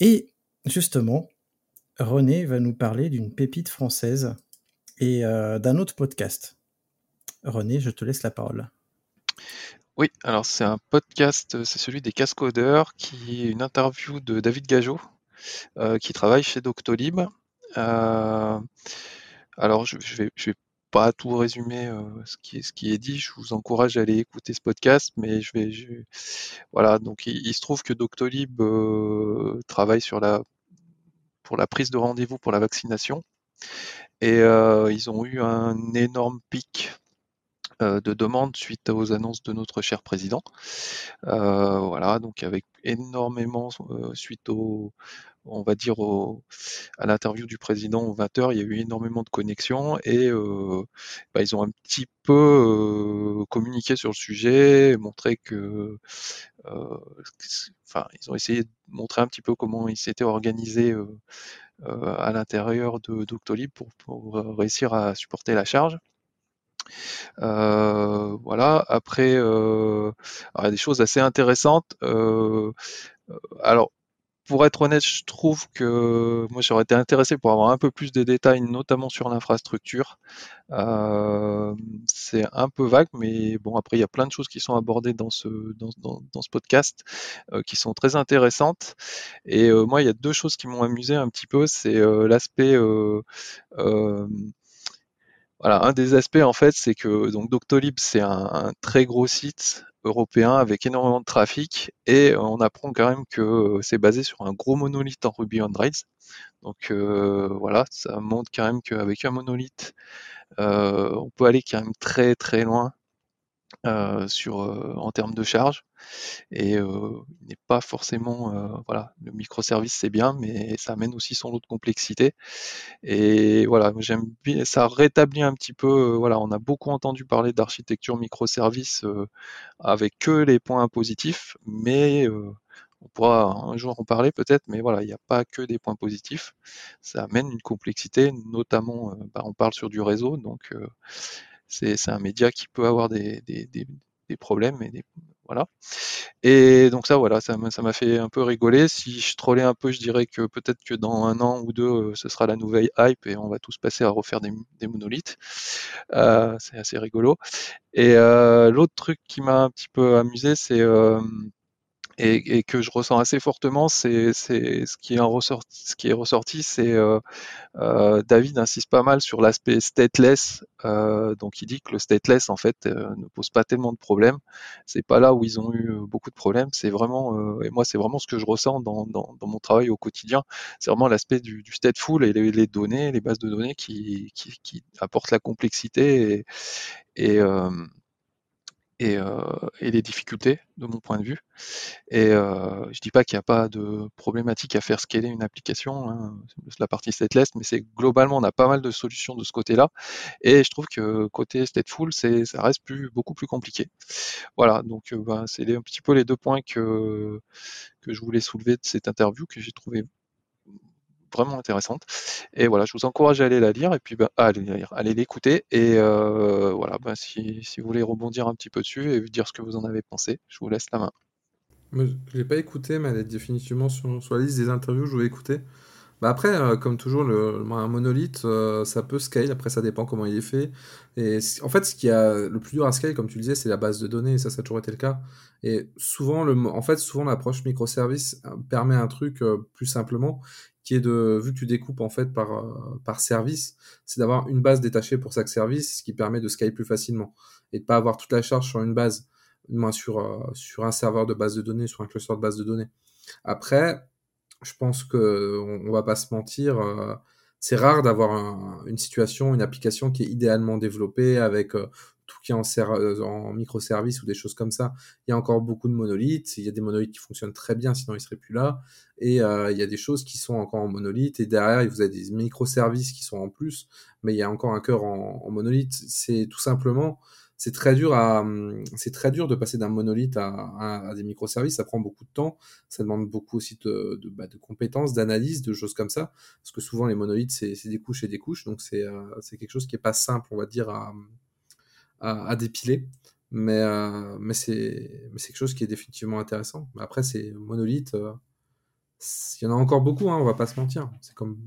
Et justement, René va nous parler d'une pépite française et euh, d'un autre podcast. René, je te laisse la parole. Oui, alors c'est un podcast, c'est celui des cascodeurs, qui est une interview de David Gageot, euh, qui travaille chez Doctolib. Euh, alors je, je vais pas tout résumer euh, ce qui est, dit. Je vous encourage à aller écouter ce podcast, mais je vais, voilà. Donc il, se trouve que Doctolib euh, travaille pour la prise de rendez-vous pour la vaccination. Et ils ont eu un énorme pic de demandes suite aux annonces de notre cher président. voilà, donc avec énormément suite au, on va dire à l'interview du président aux 20h, il y a eu énormément de connexions et bah, ils ont un petit peu communiqué sur le sujet, montré que, enfin, ils ont essayé de montrer un petit peu comment ils s'étaient organisés à l'intérieur de Doctolib pour, pour, réussir à supporter la charge. voilà. Après, il y a des choses assez intéressantes. alors, pour être honnête, je trouve que moi j'aurais été intéressé pour avoir un peu plus de détails, notamment sur l'infrastructure. Euh, c'est un peu vague, mais bon, après il y a plein de choses qui sont abordées dans ce, dans, ce podcast euh, qui sont très intéressantes. Et euh, moi, il y a deux choses qui m'ont amusé un petit peu, c'est l'aspect voilà, un des aspects en fait, c'est que donc Doctolib c'est un, très gros site européen avec énormément de trafic et euh, on apprend quand même que euh, c'est basé sur un gros monolithe en Ruby on Rails. Donc euh, voilà, ça montre quand même qu'avec un monolithe, on peut aller quand même très très loin sur, en termes de charge. Et il n'est pas forcément, voilà, le microservice c'est bien, mais ça amène aussi son lot de complexité. Et voilà, j'aime bien, ça rétablit un petit peu, voilà, on a beaucoup entendu parler d'architecture microservice avec que les points positifs, mais on pourra un jour en parler peut-être, mais voilà, il n'y a pas que des points positifs. Ça amène une complexité, notamment, bah, on parle sur du réseau, donc c'est un média qui peut avoir des, problèmes et voilà. Et donc ça, voilà, ça m'a fait un peu rigoler. Si je trollais un peu, je dirais que peut-être que dans un an ou deux, euh, ce sera la nouvelle hype et on va tous passer à refaire des, monolithes. Euh, c'est assez rigolo. Et euh, l'autre truc qui m'a un petit peu amusé, c'est et, que je ressens assez fortement, c'est ce qui est ressorti, ce qui est ressorti, c'est euh, euh, David insiste pas mal sur l'aspect stateless. Euh, donc il dit que le stateless en fait ne pose pas tellement de problèmes. C'est pas là où ils ont eu beaucoup de problèmes. C'est vraiment et moi c'est vraiment ce que je ressens dans, dans, dans mon travail au quotidien. C'est vraiment l'aspect du, du, stateful et les, les, données, les bases de données qui, qui, qui apportent la complexité et, et euh, et, les difficultés de mon point de vue. Et euh, je dis pas qu'il n'y a pas de problématique à faire scaler une application, hein, la partie stateless, mais c'est globalement on a pas mal de solutions de ce côté-là. Et je trouve que côté stateful, c'est ça reste plus beaucoup plus compliqué. Voilà, donc ben, c'est un petit peu les deux points que que je voulais soulever de cette interview que j'ai trouvé vraiment intéressante. Et voilà, je vous encourage à aller la lire et puis bah, à aller l'écouter. Et euh, voilà, bah, si, si, vous voulez rebondir un petit peu dessus et dire ce que vous en avez pensé, je vous laisse la main. je l'ai pas écouté, mais elle est définitivement sur, sur, la liste des interviews, je vais écouter. Bah après, euh, comme toujours, le, un monolithe, euh, ça peut scale. Après, ça dépend comment il est fait. Et en fait, ce qui a le plus dur à scale, comme tu le disais, c'est la base de données. Et ça, ça a toujours été le cas. Et souvent, le, en fait, souvent l'approche microservice permet un truc plus simplement de, vu que tu découpes en fait par, euh, par service, c'est d'avoir une base détachée pour chaque service, ce qui permet de scaler plus facilement et de pas avoir toute la charge sur une base, moins sur, euh, sur un serveur de base de données, sur un cluster de base de données. Après, je pense que on, va pas se mentir, euh, c'est rare d'avoir une situation, une application qui est idéalement développée avec tout qui est en, euh, en microservices ou des choses comme ça. Il y a encore beaucoup de monolithes. Il y a des monolithes qui fonctionnent très bien, sinon ils seraient plus là. Et euh, il y a des choses qui sont encore en monolithe. Et derrière, vous avez des microservices qui sont en plus, mais il y a encore un cœur en, monolithe. C'est tout simplement, c'est très dur à, c'est très dur de passer d'un monolithe à, des microservices. Ça prend beaucoup de temps. Ça demande beaucoup aussi de, bah, compétences, d'analyse, de choses comme ça. Parce que souvent les monolithes, c'est des couches et des couches. Donc c'est, euh, quelque chose qui est pas simple, on va dire, à, à, dépiler. Mais, euh, mais c'est quelque chose qui est définitivement intéressant. Après, c'est monolithe. Euh, il y en a encore beaucoup, hein, on va pas se mentir. C'est comme,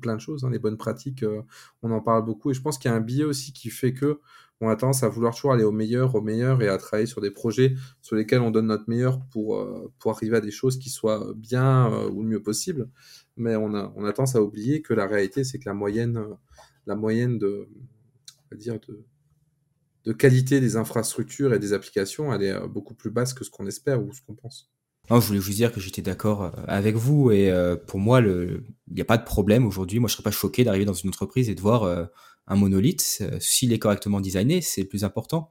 plein de choses, hein, les bonnes pratiques, euh, on en parle beaucoup. Et je pense qu'il y a un biais aussi qui fait que on a tendance à vouloir toujours aller au meilleur, au meilleur et à travailler sur des projets sur lesquels on donne notre meilleur pour, arriver à des choses qui soient bien ou le mieux possible. Mais on a, on a tendance à oublier que la réalité, c'est que la moyenne, la moyenne de, dire de, de qualité des infrastructures et des applications, elle est euh, beaucoup plus basse que ce qu'on espère ou ce qu'on pense. Non, je voulais vous dire que j'étais d'accord euh, avec vous et euh, pour moi, il n'y a pas de problème aujourd'hui. Moi, je serais pas choqué d'arriver dans une entreprise et de voir un monolithe. S'il est correctement designé, c'est le plus important.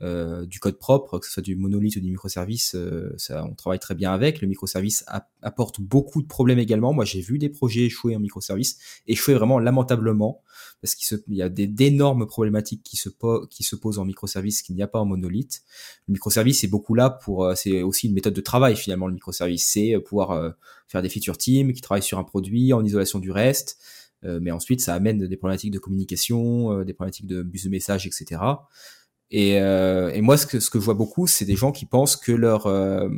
Euh, du code propre, que ce soit du monolithe ou du microservice, euh, ça, on travaille très bien avec. Le microservice apporte beaucoup de problèmes également. Moi, j'ai vu des projets échouer en microservice, échouer vraiment lamentablement, parce qu'il y a d'énormes problématiques qui se, qui se posent en microservice qu'il n'y a pas en monolithe. Le microservice est beaucoup là pour, euh, c'est aussi une méthode de travail finalement. Le microservice, c'est pouvoir faire des feature teams qui travaillent sur un produit en isolation du reste. mais ensuite, ça amène des problématiques de communication, des problématiques de bus de message, etc. Et, euh, et moi, ce que, ce que je vois beaucoup, c'est des gens qui pensent que leur euh,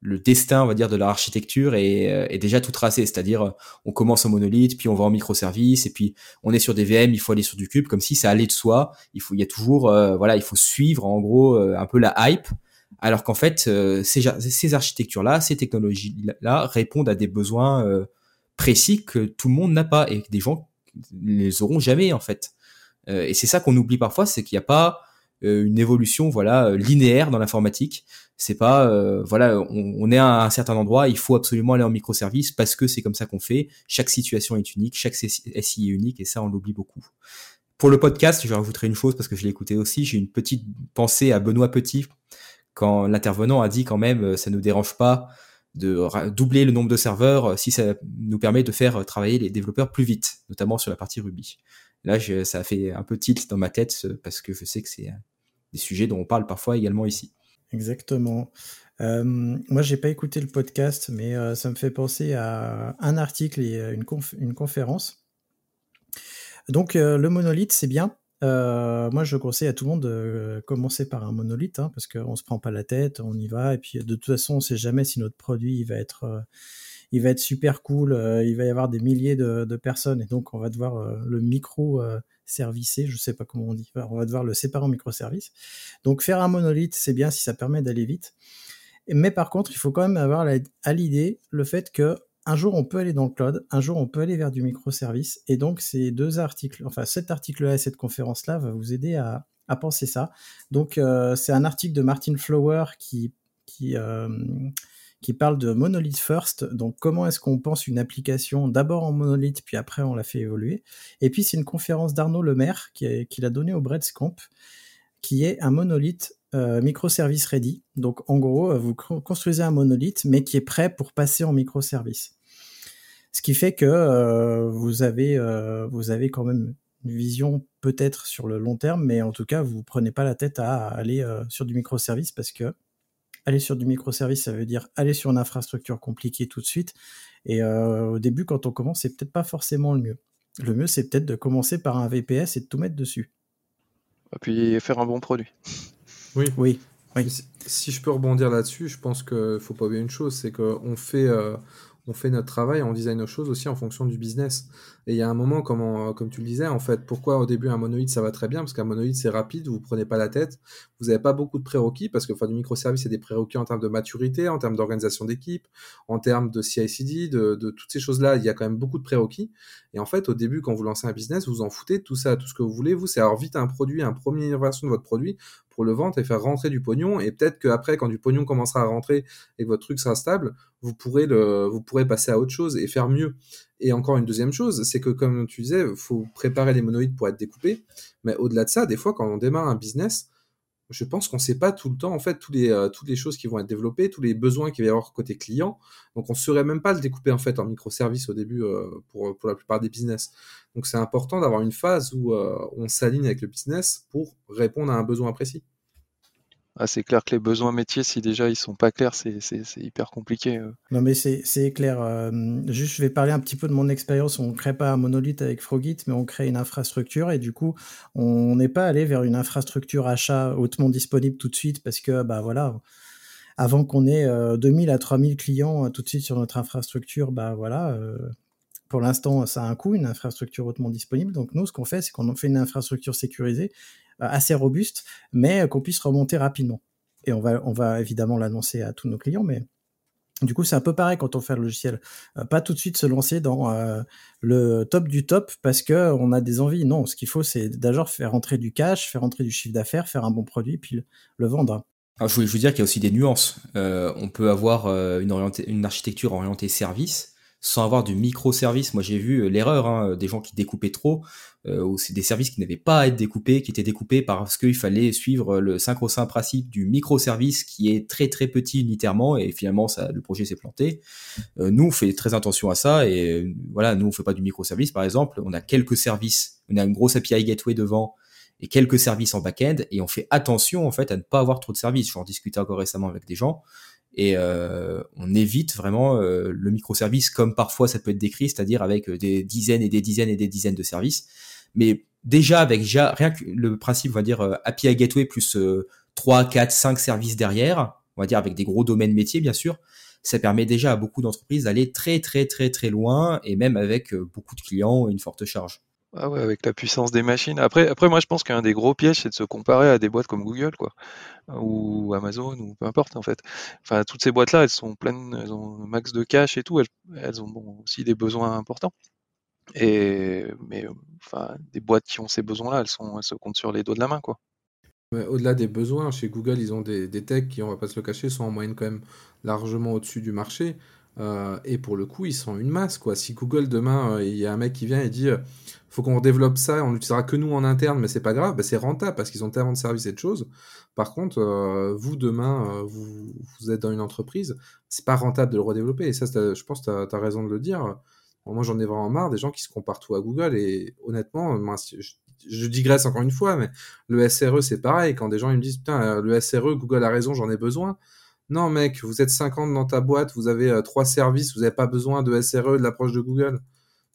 le destin, on va dire, de leur architecture est, euh, est déjà tout tracé. C'est-à-dire, on commence en monolithe, puis on va en microservice, et puis on est sur des VM, il faut aller sur du cube, comme si ça allait de soi. Il faut, il y a toujours, voilà, il faut suivre en gros un peu la hype. Alors qu'en fait, ces, ces architectures-là, ces technologies-là répondent à des besoins précis que tout le monde n'a pas et que des gens ne les auront jamais en fait. et c'est ça qu'on oublie parfois, c'est qu'il n'y a pas euh, une évolution voilà euh, linéaire dans l'informatique. C'est pas euh, voilà on, est à un certain endroit, il faut absolument aller en microservice parce que c'est comme ça qu'on fait. Chaque situation est unique, chaque SI est unique et ça on l'oublie beaucoup. Pour le podcast, je rajouterai une chose parce que je l'ai écouté aussi. J'ai une petite pensée à Benoît Petit quand l'intervenant a dit quand même ça ne nous dérange pas de doubler le nombre de serveurs si ça nous permet de faire travailler les développeurs plus vite, notamment sur la partie Ruby. Là, ça a fait un peu tilt dans ma tête parce que je sais que c'est des sujets dont on parle parfois également ici. Exactement. Euh, moi, j'ai pas écouté le podcast, mais euh, ça me fait penser à un article et une, une conférence. Donc, euh, le monolithe, c'est bien. moi, je conseille à tout le monde de commencer par un monolithe, hein, parce qu'on se prend pas la tête, on y va, et puis de toute façon, on sait jamais si notre produit va être, il va être super cool, il va y avoir des milliers de, personnes, et donc on va devoir le micro servicé, je sais pas comment on dit. on va devoir le séparer en microservices. Donc faire un monolithe, c'est bien si ça permet d'aller vite. Mais par contre, il faut quand même avoir à l'idée le fait que un jour on peut aller dans le cloud, un jour on peut aller vers du microservice. Et donc ces deux articles, enfin cet article-là et cette conférence-là va vous aider à, penser ça. Donc euh, c'est un article de Martin Flower qui, qui euh, qui parle de monolith first. Donc, comment est-ce qu'on pense une application d'abord en monolith, puis après on la fait évoluer? Et puis, c'est une conférence d'Arnaud Lemaire qui a donnée au Breadscamp, qui est un monolith euh, microservice ready. Donc, en gros, euh, vous construisez un monolith, mais qui est prêt pour passer en microservice. Ce qui fait que euh, vous avez quand même une vision peut-être sur le long terme, mais en tout cas, vous ne prenez pas la tête à aller sur du microservice parce que aller sur du microservice, ça veut dire aller sur une infrastructure compliquée tout de suite. Et euh, au début, quand on commence, c'est peut-être pas forcément le mieux. Le mieux, c'est peut-être de commencer par un VPS et de tout mettre dessus. Et puis faire un bon produit. Oui. Oui. oui. Si, je peux rebondir là-dessus, je pense qu'il faut pas oublier une chose, c'est qu'on fait, euh, on fait notre travail, on design nos choses aussi en fonction du business. Et il y a un moment, comme, comme tu le disais, en fait, pourquoi au début un monolithe ça va très bien? Parce qu'un monolithe c'est rapide, vous prenez pas la tête, vous n'avez pas beaucoup de prérequis, parce que du microservice c'est des prérequis en termes de maturité, en termes d'organisation d'équipe, en termes de CI/CD, de, de, toutes ces choses-là, il y a quand même beaucoup de prérequis. Et en fait, au début, quand vous lancez un business, vous en foutez tout ça, tout ce que vous voulez, vous, c'est avoir vite un produit, un premier version de votre produit pour le vendre et faire rentrer du pognon. Et peut-être qu'après, quand du pognon commencera à rentrer et que votre truc sera stable, vous pourrez, le, vous pourrez passer à autre chose et faire mieux. Et encore une deuxième chose, c'est que comme tu disais, il faut préparer les monolithes pour être découpés. Mais au-delà de ça, des fois, quand on démarre un business, je pense qu'on ne sait pas tout le temps, en fait, euh, toutes les choses qui vont être développées, tous les besoins qu'il va y avoir côté client. Donc, on ne saurait même pas le découper, en fait, en microservices au début euh, pour, pour la plupart des business. Donc, c'est important d'avoir une phase où euh, on s'aligne avec le business pour répondre à un besoin précis. Ah, c'est clair que les besoins métiers, si déjà ils sont pas clairs, c'est hyper compliqué. Euh. Non, mais c'est clair. Euh, juste, je vais parler un petit peu de mon expérience. On ne crée pas un monolithe avec Frogit, mais on crée une infrastructure et du coup, on n'est pas allé vers une infrastructure achat hautement disponible tout de suite parce que, bah voilà, avant qu'on ait 2000 euh, à 3000 clients tout de suite sur notre infrastructure, bah voilà. Pour l'instant, ça a un coût, une infrastructure hautement disponible. Donc nous, ce qu'on fait, c'est qu'on fait une infrastructure sécurisée euh, assez robuste, mais qu'on puisse remonter rapidement. Et on va, on va évidemment l'annoncer à tous nos clients, mais du coup, c'est un peu pareil quand on fait le logiciel. Euh, pas tout de suite se lancer dans euh, le top du top parce que on a des envies. Non, ce qu'il faut, c'est d'abord faire rentrer du cash, faire rentrer du chiffre d'affaires, faire un bon produit, puis le, vendre. Alors, je voulais vous dire qu'il y a aussi des nuances. Euh, on peut avoir euh, une, une architecture orientée service sans avoir du microservice. Moi, j'ai vu euh, l'erreur hein, des gens qui découpaient trop, euh, ou c'est des services qui n'avaient pas à être découpés, qui étaient découpés parce qu'il fallait suivre le synchro-saint principe du microservice qui est très très petit unitairement, et finalement, ça, le projet s'est planté. Euh, nous, on fait très attention à ça, et euh, voilà, nous, on fait pas du microservice, par exemple. On a quelques services, on a une grosse API gateway devant, et quelques services en back-end, et on fait attention en fait à ne pas avoir trop de services. J'en discutais encore récemment avec des gens et euh, on évite vraiment euh, le microservice comme parfois ça peut être décrit, c'est-à-dire avec euh, des dizaines et des dizaines et des dizaines de services. Mais déjà avec déjà rien que le principe, on va dire euh, API Gateway plus 3, 4, 5 services derrière, on va dire avec des gros domaines métiers bien sûr, ça permet déjà à beaucoup d'entreprises d'aller très très très très loin et même avec beaucoup de clients et une forte charge. Ah ouais, avec la puissance des machines. Après, après moi, je pense qu'un des gros pièges, c'est de se comparer à des boîtes comme Google, quoi, ou Amazon, ou peu importe, en fait. Enfin, toutes ces boîtes-là, elles sont pleines, elles ont un max de cash et tout. Elles, elles ont aussi des besoins importants. Et mais enfin, des boîtes qui ont ces besoins-là, elles sont, elles se comptent sur les doigts de la main, quoi. Au-delà des besoins, chez Google, ils ont des, des techs qui, on va pas se le cacher, sont en moyenne quand même largement au-dessus du marché. Euh, et pour le coup, ils sont une masse, quoi. Si Google, demain, euh, il y a un mec qui vient et dit, euh, faut qu'on développe ça, on l'utilisera que nous en interne, mais c'est pas grave, bah, c'est rentable parce qu'ils ont tellement de services et de choses. Par contre, vous, demain, vous, vous êtes dans une entreprise, c'est pas rentable de le redévelopper. Et ça, je pense tu as, raison de le dire. Moi, j'en ai vraiment marre des gens qui se comparent tout à Google. Et honnêtement, je, digresse encore une fois, mais le SRE, c'est pareil. Quand des gens ils me disent, putain, le SRE, Google a raison, j'en ai besoin. Non, mec, vous êtes 50 dans ta boîte, vous avez euh, trois services, vous n'avez pas besoin de SRE, de l'approche de Google.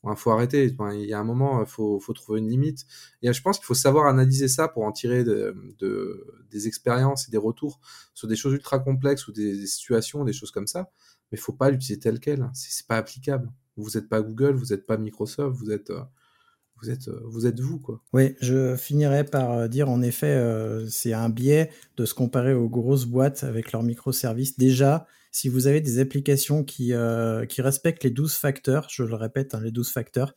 Il faut arrêter. Il y a un moment, il faut, faut trouver une limite. Et je pense qu'il faut savoir analyser ça pour en tirer de, de- des expériences et des retours sur des choses ultra complexes ou des, situations, des choses comme ça. Mais il faut pas l'utiliser tel quel. C'est pas applicable. Vous n'êtes pas Google, vous n'êtes pas Microsoft, vous êtes, euh, vous êtes, euh, vous êtes vous, quoi. Oui, je finirai par euh, dire en effet, euh, c'est un biais de se comparer aux grosses boîtes avec leurs microservices. Déjà, si vous avez des applications qui, respectent les 12 facteurs, je le répète, hein, les 12 facteurs,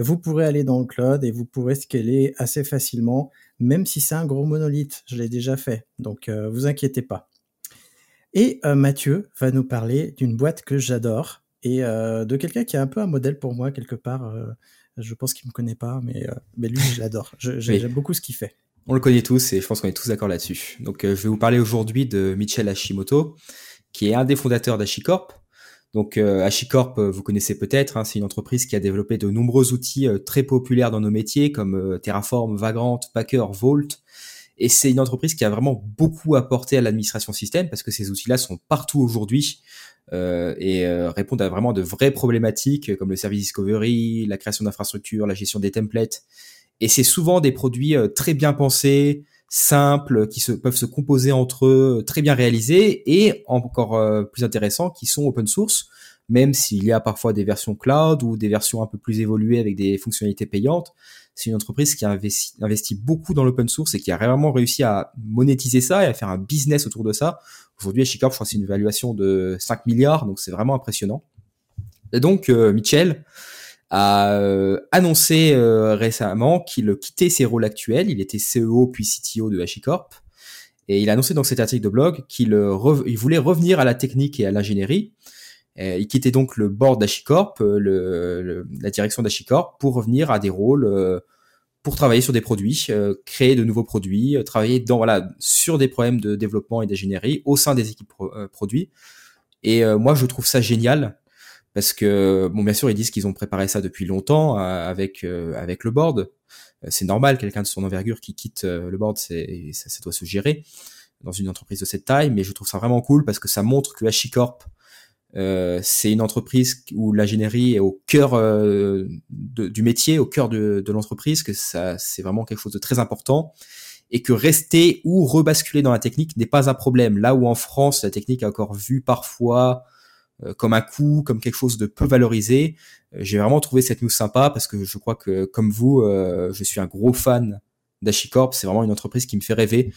vous pourrez aller dans le cloud et vous pourrez scaler assez facilement, même si c'est un gros monolithe. Je l'ai déjà fait, donc vous inquiétez pas. Et Mathieu va nous parler d'une boîte que j'adore et de quelqu'un qui est un peu un modèle pour moi quelque part. Je pense qu'il me connaît pas, mais, euh, mais lui, Oui. J'aime beaucoup ce qu'il fait. On le connaît tous et je pense qu'on est tous d'accord là-dessus. Donc, euh, je vais vous parler aujourd'hui de Michel Hashimoto, qui est un des fondateurs d'HashiCorp. Donc, euh, HashiCorp, euh, vous connaissez peut-être, hein, c'est une entreprise qui a développé de nombreux outils euh, très populaires dans nos métiers, comme Terraform, Vagrant, Packer, Vault. Et c'est une entreprise qui a vraiment beaucoup apporté à l'administration système parce que ces outils-là sont partout aujourd'hui euh, et euh, répondent à vraiment de vraies problématiques euh, comme le service discovery, la création d'infrastructures, la gestion des templates. Et c'est souvent des produits euh, très bien pensés, simples, qui se, peuvent se composer entre eux, très bien réalisés et encore euh, plus intéressants, qui sont open source, même s'il y a parfois des versions cloud ou des versions un peu plus évoluées avec des fonctionnalités payantes. C'est une entreprise qui a investi, beaucoup dans l'open source et qui a vraiment réussi à monétiser ça et à faire un business autour de ça. Aujourd'hui, Chicago, je crois c'est une valuation de 5 milliards, donc c'est vraiment impressionnant. Et donc, euh, Mitchell a euh, annoncé euh, récemment qu'il quittait ses rôles actuels. Il était CEO puis CTO de HashiCorp. Et il a annoncé dans cet article de blog qu'il euh, voulait revenir à la technique et à l'ingénierie. Euh, il quittait donc le board d'HashiCorp, euh, la direction d'HashiCorp, pour revenir à des rôles euh, pour travailler sur des produits, euh, créer de nouveaux produits, euh, travailler dans voilà sur des problèmes de développement et d'ingénierie au sein des équipes euh, produits. Et euh, moi, je trouve ça génial parce que bon, bien sûr, ils disent qu'ils ont préparé ça depuis longtemps euh, avec euh, avec le board. Euh, C'est normal, quelqu'un de son envergure qui quitte euh, le board, c'est ça, ça doit se gérer dans une entreprise de cette taille. Mais je trouve ça vraiment cool parce que ça montre que HashiCorp euh, c'est une entreprise où l'ingénierie est au cœur euh, du métier, au cœur de, l'entreprise, que ça c'est vraiment quelque chose de très important et que rester ou rebasculer dans la technique n'est pas un problème. Là où en France la technique est encore vue parfois euh, comme un coût, comme quelque chose de peu valorisé, j'ai vraiment trouvé cette news sympa parce que je crois que comme vous, je suis un gros fan d'HashiCorp. C'est vraiment une entreprise qui me fait rêver.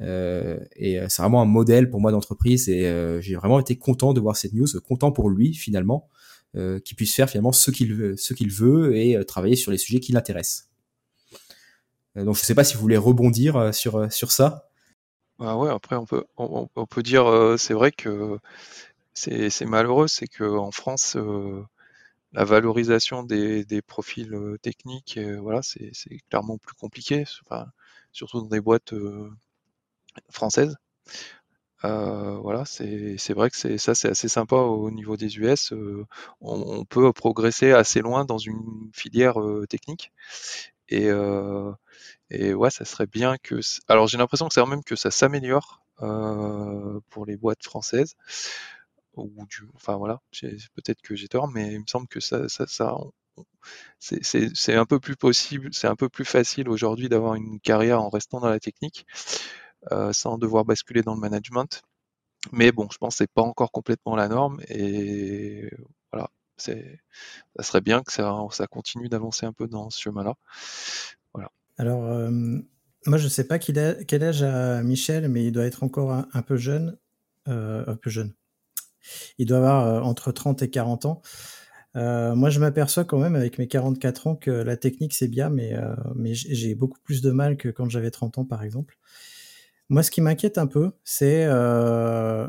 Euh, et euh, c'est vraiment un modèle pour moi d'entreprise et euh, j'ai vraiment été content de voir cette news, content pour lui finalement, qu'il puisse faire finalement ce qu'il veut, ce qu'il veut et travailler sur les sujets qui l'intéressent. Donc je sais pas si vous voulez rebondir sur sur ça. Ah ouais, après on peut on, peut dire c'est vrai que c'est malheureux, c'est que en France la valorisation des, des profils techniques, voilà, c'est clairement plus compliqué, surtout dans des boîtes françaises. Euh, voilà, c'est vrai que c'est ça, c'est assez sympa au niveau des US. euh, on, peut progresser assez loin dans une filière euh, technique. Et, euh, et ouais, ça serait bien que. Alors j'ai l'impression que c'est même que ça s'améliore pour les boîtes françaises. Ou du, enfin voilà, peut-être que j'ai tort, mais il me semble que ça, ça, ça c'est un peu plus possible, c'est un peu plus facile aujourd'hui d'avoir une carrière en restant dans la technique, sans devoir basculer dans le management. Mais bon, je pense que c'est pas encore complètement la norme et voilà, ça serait bien que ça, continue d'avancer un peu dans ce chemin-là. Alors, euh, moi, je sais pas quel, âge a Michel, mais il doit être encore un, peu jeune. euh, un peu jeune. Il doit avoir euh, entre 30 et 40 ans. Euh, moi, je m'aperçois quand même avec mes 44 ans que la technique, c'est bien, mais, euh, j'ai beaucoup plus de mal que quand j'avais 30 ans, par exemple. Moi, ce qui m'inquiète un peu, c'est euh,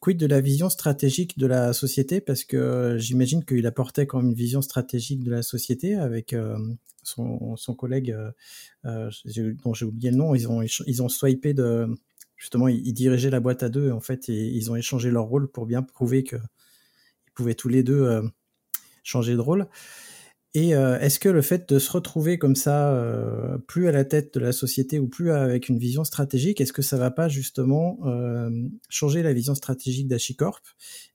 quid de la vision stratégique de la société, parce que j'imagine qu'il apportait quand même une vision stratégique de la société avec euh, son, collègue, euh, euh, dont j'ai oublié le nom, ils ont, ils ont swipé de... Justement, ils, ils dirigeaient la boîte à deux, en fait, et ils ont échangé leur rôle pour bien prouver qu'ils pouvaient tous les deux changer de rôle. Et euh, est-ce que le fait de se retrouver comme ça, euh, plus à la tête de la société ou plus avec une vision stratégique, est-ce que ça va pas justement euh, changer la vision stratégique d'Achicorp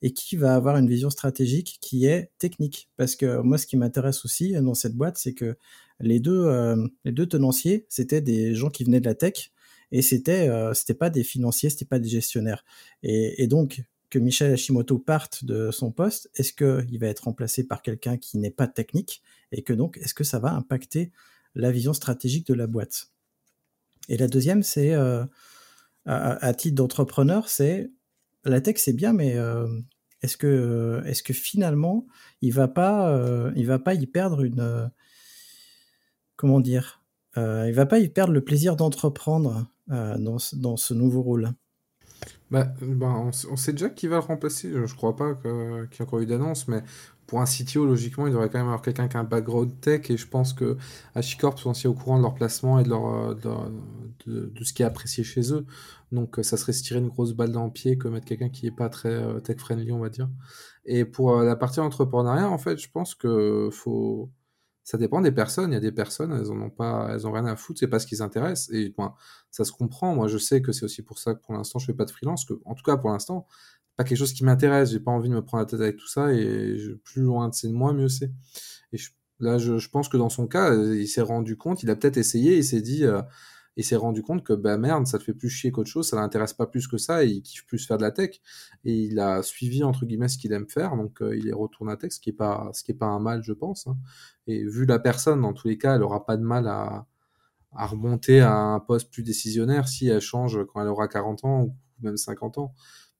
et qui va avoir une vision stratégique qui est technique? Parce que moi, ce qui m'intéresse aussi dans cette boîte, c'est que les deux, euh, les deux tenanciers, c'était des gens qui venaient de la tech et c'était, euh, c'était pas des financiers, c'était pas des gestionnaires. Et, et donc, que Michel Hashimoto parte de son poste, est-ce qu'il va être remplacé par quelqu'un qui n'est pas technique? Et que donc est-ce que ça va impacter la vision stratégique de la boîte? Et la deuxième, c'est euh, à, titre d'entrepreneur, c'est la tech c'est bien, mais euh, est-ce que est-ce que finalement il va pas euh, va pas y perdre une euh, comment dire euh, il va pas y perdre le plaisir d'entreprendre euh, dans ce nouveau rôle? Bah, bah, on, sait déjà qui va le remplacer. Je crois pas qu'il qu y ait encore eu d'annonce, mais pour un CTO, logiquement, il devrait quand même avoir quelqu'un qui a un background tech. Et je pense que HashiCorp sont aussi au courant de leur placement et de, leur, de, ce qui est apprécié chez eux. Donc, ça serait se tirer une grosse balle dans le pied que mettre quelqu'un qui n'est pas très tech-friendly, on va dire. Et pour la partie entrepreneuriat, en fait, je pense que faut ça dépend des personnes. Il y a des personnes, elles en ont pas, elles ont rien à foutre, c'est pas ce qui s'intéresse. Et ben, ça se comprend. Moi, je sais que c'est aussi pour ça que pour l'instant, je fais pas de freelance. Que, en tout cas, pour l'instant, pas quelque chose qui m'intéresse. J'ai pas envie de me prendre la tête avec tout ça. Et plus loin de c'est de moi, mieux c'est. Et là, je, je, pense que dans son cas, il s'est rendu compte, il a peut-être essayé, il s'est dit, euh, il s'est rendu compte que bah merde, ça le fait plus chier qu'autre chose, ça l'intéresse pas plus que ça, et il kiffe plus faire de la tech. Et il a suivi entre guillemets ce qu'il aime faire, donc euh, il est retourné à tech, ce qui est pas, ce qui est pas un mal, je pense. Hein. Et vu la personne, dans tous les cas, elle aura pas de mal à, à remonter à un poste plus décisionnaire si elle change quand elle aura 40 ans ou même 50 ans.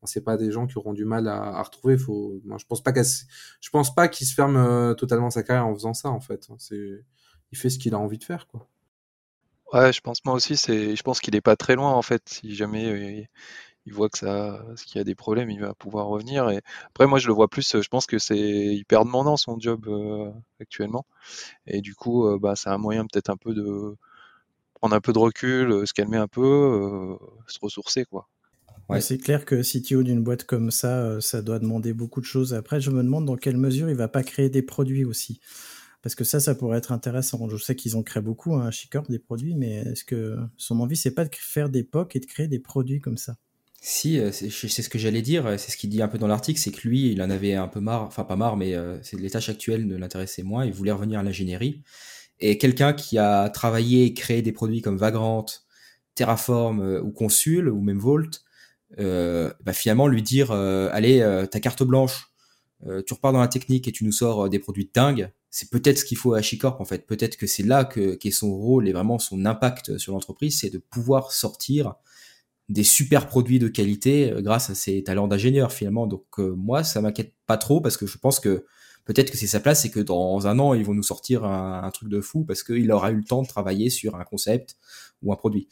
C'est pas des gens qui auront du mal à, à retrouver. Faut, moi, je pense pas je pense pas qu'il se ferme euh, totalement sa carrière en faisant ça en fait. C'est, il fait ce qu'il a envie de faire quoi. Ouais, je pense moi aussi, c'est, je pense qu'il est pas très loin en fait. Si jamais il, il voit que ça, qu'il y a des problèmes, il va pouvoir revenir. Et après, moi, je le vois plus. Je pense que c'est hyper demandant son job euh, actuellement. Et du coup, euh, bah, c'est un moyen peut-être un peu de prendre un peu de recul, se calmer un peu, euh, se ressourcer quoi. Ouais. C'est clair que CTO d'une boîte comme ça, ça doit demander beaucoup de choses. Après, je me demande dans quelle mesure il va pas créer des produits aussi. Parce que ça, ça pourrait être intéressant. Je sais qu'ils ont créé beaucoup hein, à Chicorp des produits, mais est-ce que son envie, c'est pas de faire des POC et de créer des produits comme ça? Si, c'est ce que j'allais dire. C'est ce qu'il dit un peu dans l'article, c'est que lui, il en avait un peu marre, enfin pas marre, mais euh, les tâches actuelles ne l'intéressaient moins. Il voulait revenir à l'ingénierie. Et quelqu'un qui a travaillé et créé des produits comme Vagrant, Terraform euh, ou Consul ou même Vault, euh, bah finalement lui dire euh, allez euh, ta carte blanche euh, tu repars dans la technique et tu nous sors des produits dingues c'est peut-être ce qu'il faut à Chicorp en fait. Peut-être que c'est là que qu'est son rôle et vraiment son impact sur l'entreprise c'est de pouvoir sortir des super produits de qualité grâce à ses talents d'ingénieur finalement. Donc moi ça m'inquiète pas trop parce que je pense que peut-être que c'est sa place et que dans un an ils vont nous sortir un, truc de fou parce qu'il aura eu le temps de travailler sur un concept ou un produit.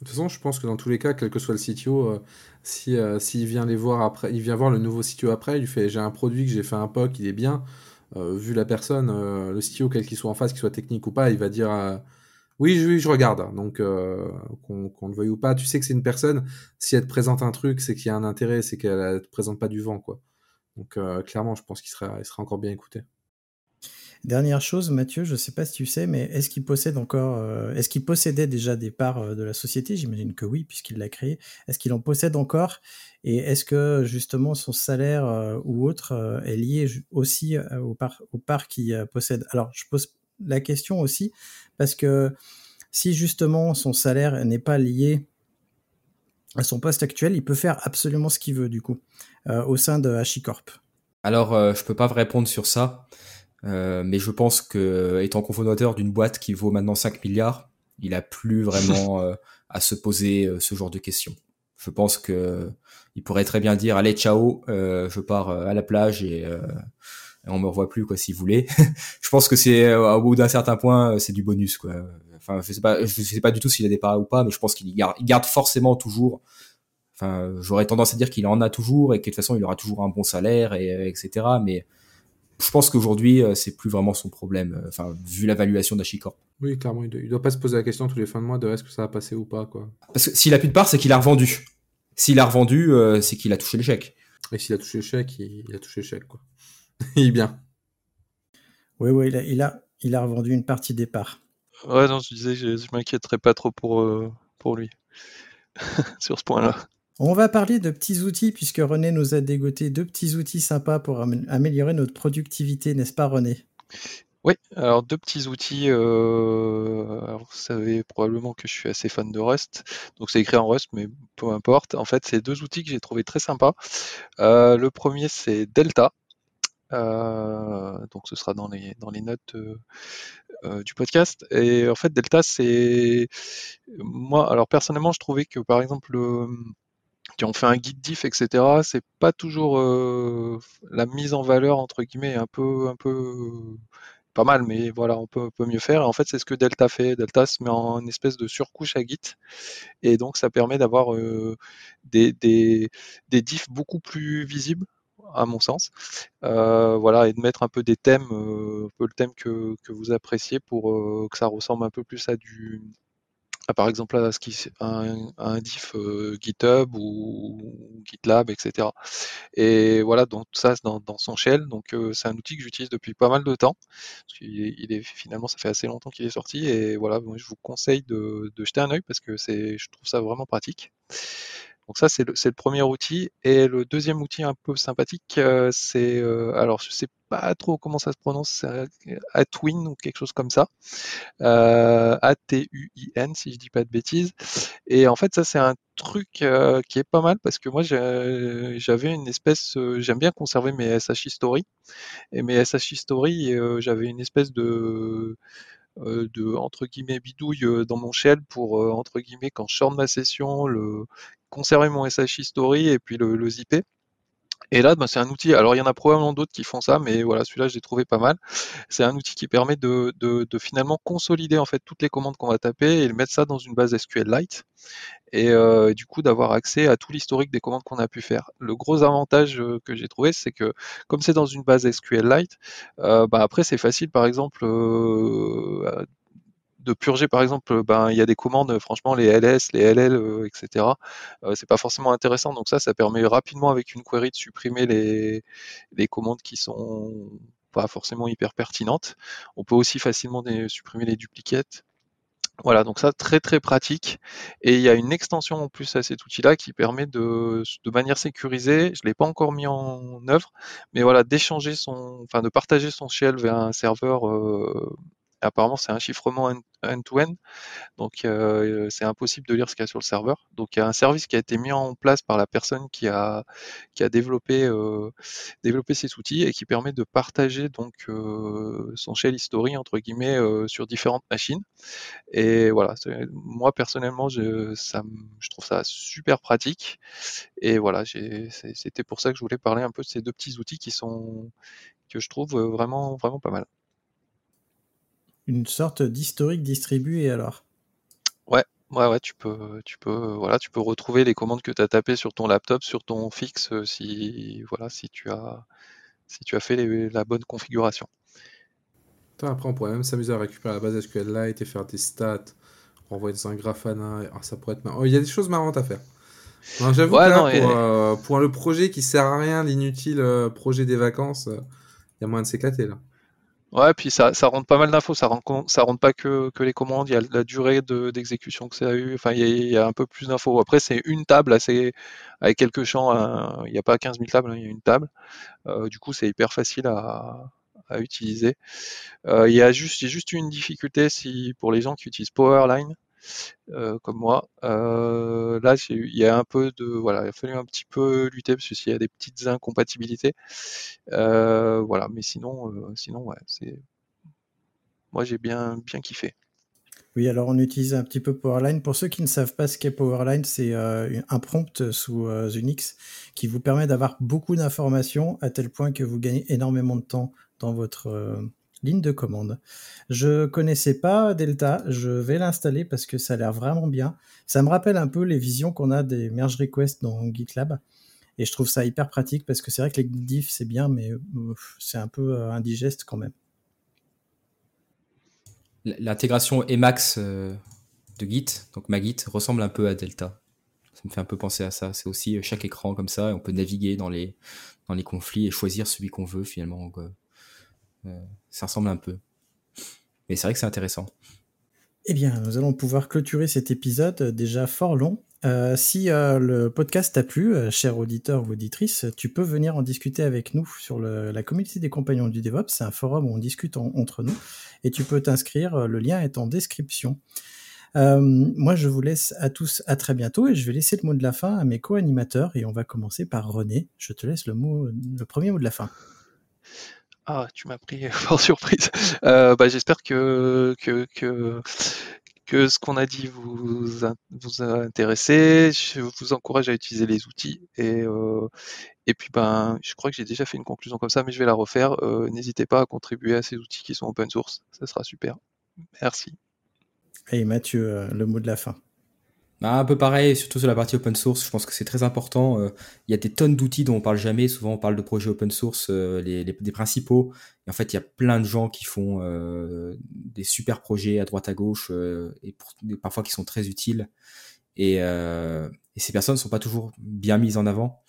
De toute façon, je pense que dans tous les cas, quel que soit le CTO, euh, euh, s'il vient les voir après, il vient voir le nouveau CTO après, il lui fait j'ai un produit que j'ai fait un POC, il est bien. Euh, vu la personne, le CTO, quel qu'il soit en face, qu'il soit technique ou pas, il va dire oui, je, je regarde. Donc qu'on le veuille ou pas, tu sais que c'est une personne. Si elle te présente un truc, c'est qu'il y a un intérêt, c'est qu'elle ne te présente pas du vent, quoi. Donc clairement, je pense qu'il sera, il sera encore bien écouté. Dernière chose, Mathieu, je ne sais pas si tu sais, mais est-ce qu'il possède encore, euh, est-ce qu'il possédait déjà des parts euh, de la société? J'imagine que oui, puisqu'il l'a créé. Est-ce qu'il en possède encore? Et est-ce que justement son salaire euh, ou autre est lié aussi aux parts, qu'il possède? Alors, je pose la question aussi parce que si justement son salaire n'est pas lié à son poste actuel, il peut faire absolument ce qu'il veut du coup au sein de HashiCorp. Alors, je peux pas répondre sur ça. Euh, mais je pense que étant cofondateur d'une boîte qui vaut maintenant 5 milliards, il a plus vraiment *laughs* euh, à se poser euh, ce genre de questions. Je pense que il pourrait très bien dire allez ciao, je pars à la plage et, on me revoit plus quoi s'il voulait. *laughs* je pense que c'est au bout d'un certain point c'est du bonus quoi. Enfin je sais pas je sais pas du tout s'il a des parts ou pas, mais je pense qu'il garde, il garde forcément toujours. Enfin j'aurais tendance à dire qu'il en a toujours et que de toute façon il aura toujours un bon salaire et etc. Mais je pense qu'aujourd'hui, euh, c'est plus vraiment son problème, euh, enfin, vu l'évaluation d'Achicorp. Oui, clairement, il doit, doit pas se poser la question tous les fins de mois de est-ce que ça va passer ou pas, quoi. Parce que s'il a plus de part, c'est qu'il a revendu. S'il a revendu, euh, c'est qu'il a touché l'échec. Et s'il a touché l'échec, il, il, a touché l'échec, quoi. *laughs* il est bien. Oui, oui, il a, il a, il a revendu une partie des parts. Ouais, non, je disais, je, je m'inquiéterais pas trop pour, pour lui, *laughs* sur ce point-là. On va parler de petits outils puisque René nous a dégoté deux petits outils sympas pour améliorer notre productivité, n'est-ce pas René? Oui, alors deux petits outils. Euh, vous savez probablement que je suis assez fan de Rust, donc c'est écrit en Rust, mais peu importe. En fait, c'est deux outils que j'ai trouvé très sympas. Euh, le premier, c'est Delta. Euh, donc ce sera dans les, dans les notes du podcast. Et en fait, Delta, c'est moi. Alors personnellement, je trouvais que par exemple le qui ont fait un guide diff, etc. C'est pas toujours euh, la mise en valeur entre guillemets un peu, un peu pas mal, mais voilà, on peut, mieux faire. en fait, c'est ce que Delta fait. Delta se met en espèce de surcouche à Git, et donc ça permet d'avoir euh, des, des, des diffs beaucoup plus visibles à mon sens. Euh, voilà, et de mettre un peu des thèmes, un peu le thème que, que vous appréciez pour que ça ressemble un peu plus à du, ah, par exemple un, diff euh, GitHub ou, GitLab, etc. Et voilà, donc ça dans, dans son shell. Donc euh, c'est un outil que j'utilise depuis pas mal de temps. Parce il est, finalement ça fait assez longtemps qu'il est sorti et voilà, je vous conseille de, de jeter un œil parce que c'est, je trouve ça vraiment pratique. Donc ça, c'est le, le, premier outil. Et le deuxième outil un peu sympathique, euh, c'est, euh, alors je sais pas trop comment ça se prononce, Atwin ou quelque chose comme ça. Euh, A-T-U-I-N, si je dis pas de bêtises. Et en fait, ça, c'est un truc euh, qui est pas mal parce que moi, j'avais une espèce, j'aime bien conserver mes SH History. Et mes SH History, j'avais une espèce de euh, de entre guillemets bidouille euh, dans mon shell pour euh, entre guillemets quand je sors de ma session le conserver mon SH history et puis le, zipper. Et là, bah, c'est un outil. Alors, il y en a probablement d'autres qui font ça, mais voilà, celui-là, je l'ai trouvé pas mal. C'est un outil qui permet de, finalement consolider en fait toutes les commandes qu'on va taper et mettre ça dans une base SQLite et euh, du coup d'avoir accès à tout l'historique des commandes qu'on a pu faire. Le gros avantage euh, que j'ai trouvé, c'est que comme c'est dans une base SQLite, euh, bah après c'est facile par exemple euh, de purger par exemple ben il y a des commandes franchement les ls les ll etc euh, c'est pas forcément intéressant. Donc ça ça permet rapidement avec une query de supprimer les, les commandes qui sont pas forcément hyper pertinentes. On peut aussi facilement supprimer les duplicates voilà, donc ça très très pratique. Et il y a une extension en plus à cet outil-là qui permet de, de manière sécurisée, je l'ai pas encore mis en œuvre, mais voilà, d'échanger son, enfin de partager son shell vers un serveur euh, apparemment c'est un chiffrement end-to-end, donc euh, c'est impossible de lire ce qu'il y a sur le serveur. Donc il y a un service qui a été mis en place par la personne qui a, qui a développé, euh, développé cet outil et qui permet de partager donc euh, son shell history entre guillemets euh, sur différentes machines. Et voilà, moi personnellement je, ça, je trouve ça super pratique. Et voilà, c'était pour ça que je voulais parler un peu de ces deux petits outils qui sont que je trouve vraiment vraiment pas mal une sorte d'historique distribué alors. Ouais, Ouais, ouais, tu peux, tu peux, voilà, tu peux retrouver les commandes que tu as tapées sur ton laptop, sur ton fixe, euh, si, voilà, si tu as, si tu as fait les- la bonne configuration. Après, on pourrait même s'amuser à récupérer la base SQLite et faire des stats, renvoyer dans un Grafana. Ah, ça pourrait être marrant. Oh, Il y a des choses marrantes à faire. J'avoue Ouais, que là, non, et- pour, euh, pour le projet qui sert à rien, l'inutile euh, projet des vacances, euh, il y a moyen de s'éclater là. Ouais, puis ça, ça rentre pas mal d'infos. Ça rentre, ça rentre pas que, que les commandes. Il y a la durée de, d'exécution que ça a eu. Enfin, il y a, un peu plus d'infos. Après, c'est une table assez, avec quelques champs. hein. Il n'y a pas 15 000 tables, hein, il y a une table. Euh, du coup, c'est hyper facile à, à utiliser. Euh, il y a juste, juste une difficulté si, pour les gens qui utilisent Powerline, euh, comme moi. Euh, là, il y a un peu de, voilà, il a fallu un petit peu lutter parce qu'il y a des petites incompatibilités. Euh, voilà, mais sinon, sinon, ouais, c'est, moi, j'ai bien, bien kiffé. Oui, alors on utilise un petit peu Powerline. Pour ceux qui ne savent pas ce qu'est Powerline, c'est un prompt sous Unix qui vous permet d'avoir beaucoup d'informations à tel point que vous gagnez énormément de temps dans votre ligne de commande. Je connaissais pas Delta, je vais l'installer parce que ça a l'air vraiment bien. Ça me rappelle un peu les visions qu'on a des merge requests dans GitLab. Et je trouve ça hyper pratique parce que c'est vrai que les diffs c'est bien, mais c'est un peu euh, indigeste quand même. L'intégration Emacs euh, de Git, donc ma Git, ressemble un peu à Delta. Ça me fait un peu penser à ça. C'est aussi euh, chaque écran comme ça, on peut naviguer dans les, conflits et choisir celui qu'on veut finalement. Ça ressemble un peu. Mais c'est vrai que c'est intéressant. Eh bien, nous allons pouvoir clôturer cet épisode déjà fort long. Euh, si euh, le podcast t'a plu, euh, cher auditeur ou auditrice, tu peux venir en discuter avec nous sur la communauté des compagnons du DevOps. C'est un forum où on discute en- entre nous et tu peux t'inscrire. Le lien est en description. Moi, je vous laisse à tous à très bientôt et je vais laisser le mot de la fin à mes co-animateurs et on va commencer par René. Je te laisse le premier mot de la fin. Ah, tu m'as pris *laughs* par surprise. Euh, bah, j'espère que, que, que, ce qu'on a dit vous, a- vous a intéressé. Je vous encourage à utiliser les outils. Et, euh, et puis, ben, je crois que j'ai déjà fait une conclusion comme ça, mais je vais la refaire. Euh, N'hésitez pas à contribuer à ces outils qui sont open source. Ça sera super. Merci. Et Mathieu, euh, le mot de la fin. Bah, un peu pareil, surtout sur la partie open source, je pense que c'est très important. Euh, Il y a des tonnes d'outils dont on parle jamais. Souvent, on parle de projets open source, euh, les, principaux. Et en fait, il y a plein de gens qui font euh, des super projets à droite à gauche et, parfois qui sont très utiles. Et, ces personnes ne sont pas toujours bien mises en avant.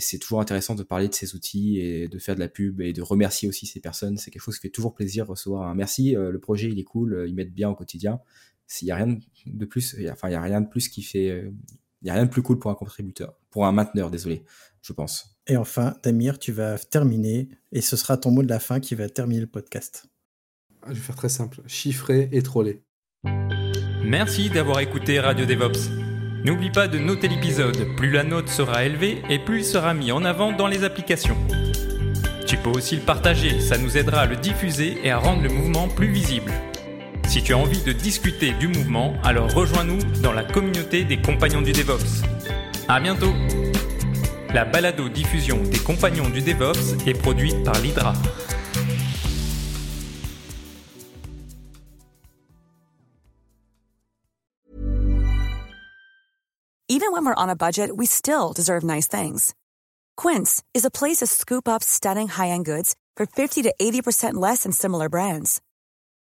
C'est toujours intéressant de parler de ces outils et de faire de la pub et de remercier aussi ces personnes. C'est quelque chose qui fait toujours plaisir de recevoir un merci. le projet, il est cool, ils m'aident bien au quotidien. S'il y a rien de plus, il y a- enfin, il y a rien de plus qui fait, euh, il y a rien de plus cool pour un contributeur, pour un mainteneur, désolé, je pense. Et enfin, Damir, tu vas terminer et ce sera ton mot de la fin qui va terminer le podcast. Ah, Je vais faire très simple. Chiffrer et troller. Merci d'avoir écouté Radio DevOps. N'oublie pas de noter l'épisode, plus la note sera élevée et plus il sera mis en avant dans les applications. Tu peux aussi le partager, ça nous aidera à le diffuser et à rendre le mouvement plus visible. Si tu as envie de discuter du mouvement, alors rejoins-nous dans la communauté des compagnons du DevOps. À bientôt La balado-diffusion des compagnons du DevOps est produite par l'Hydra. Even when we're on a budget, we still deserve nice things. Quince is a place to scoop up stunning high-end goods for 50 to 80% less than similar brands.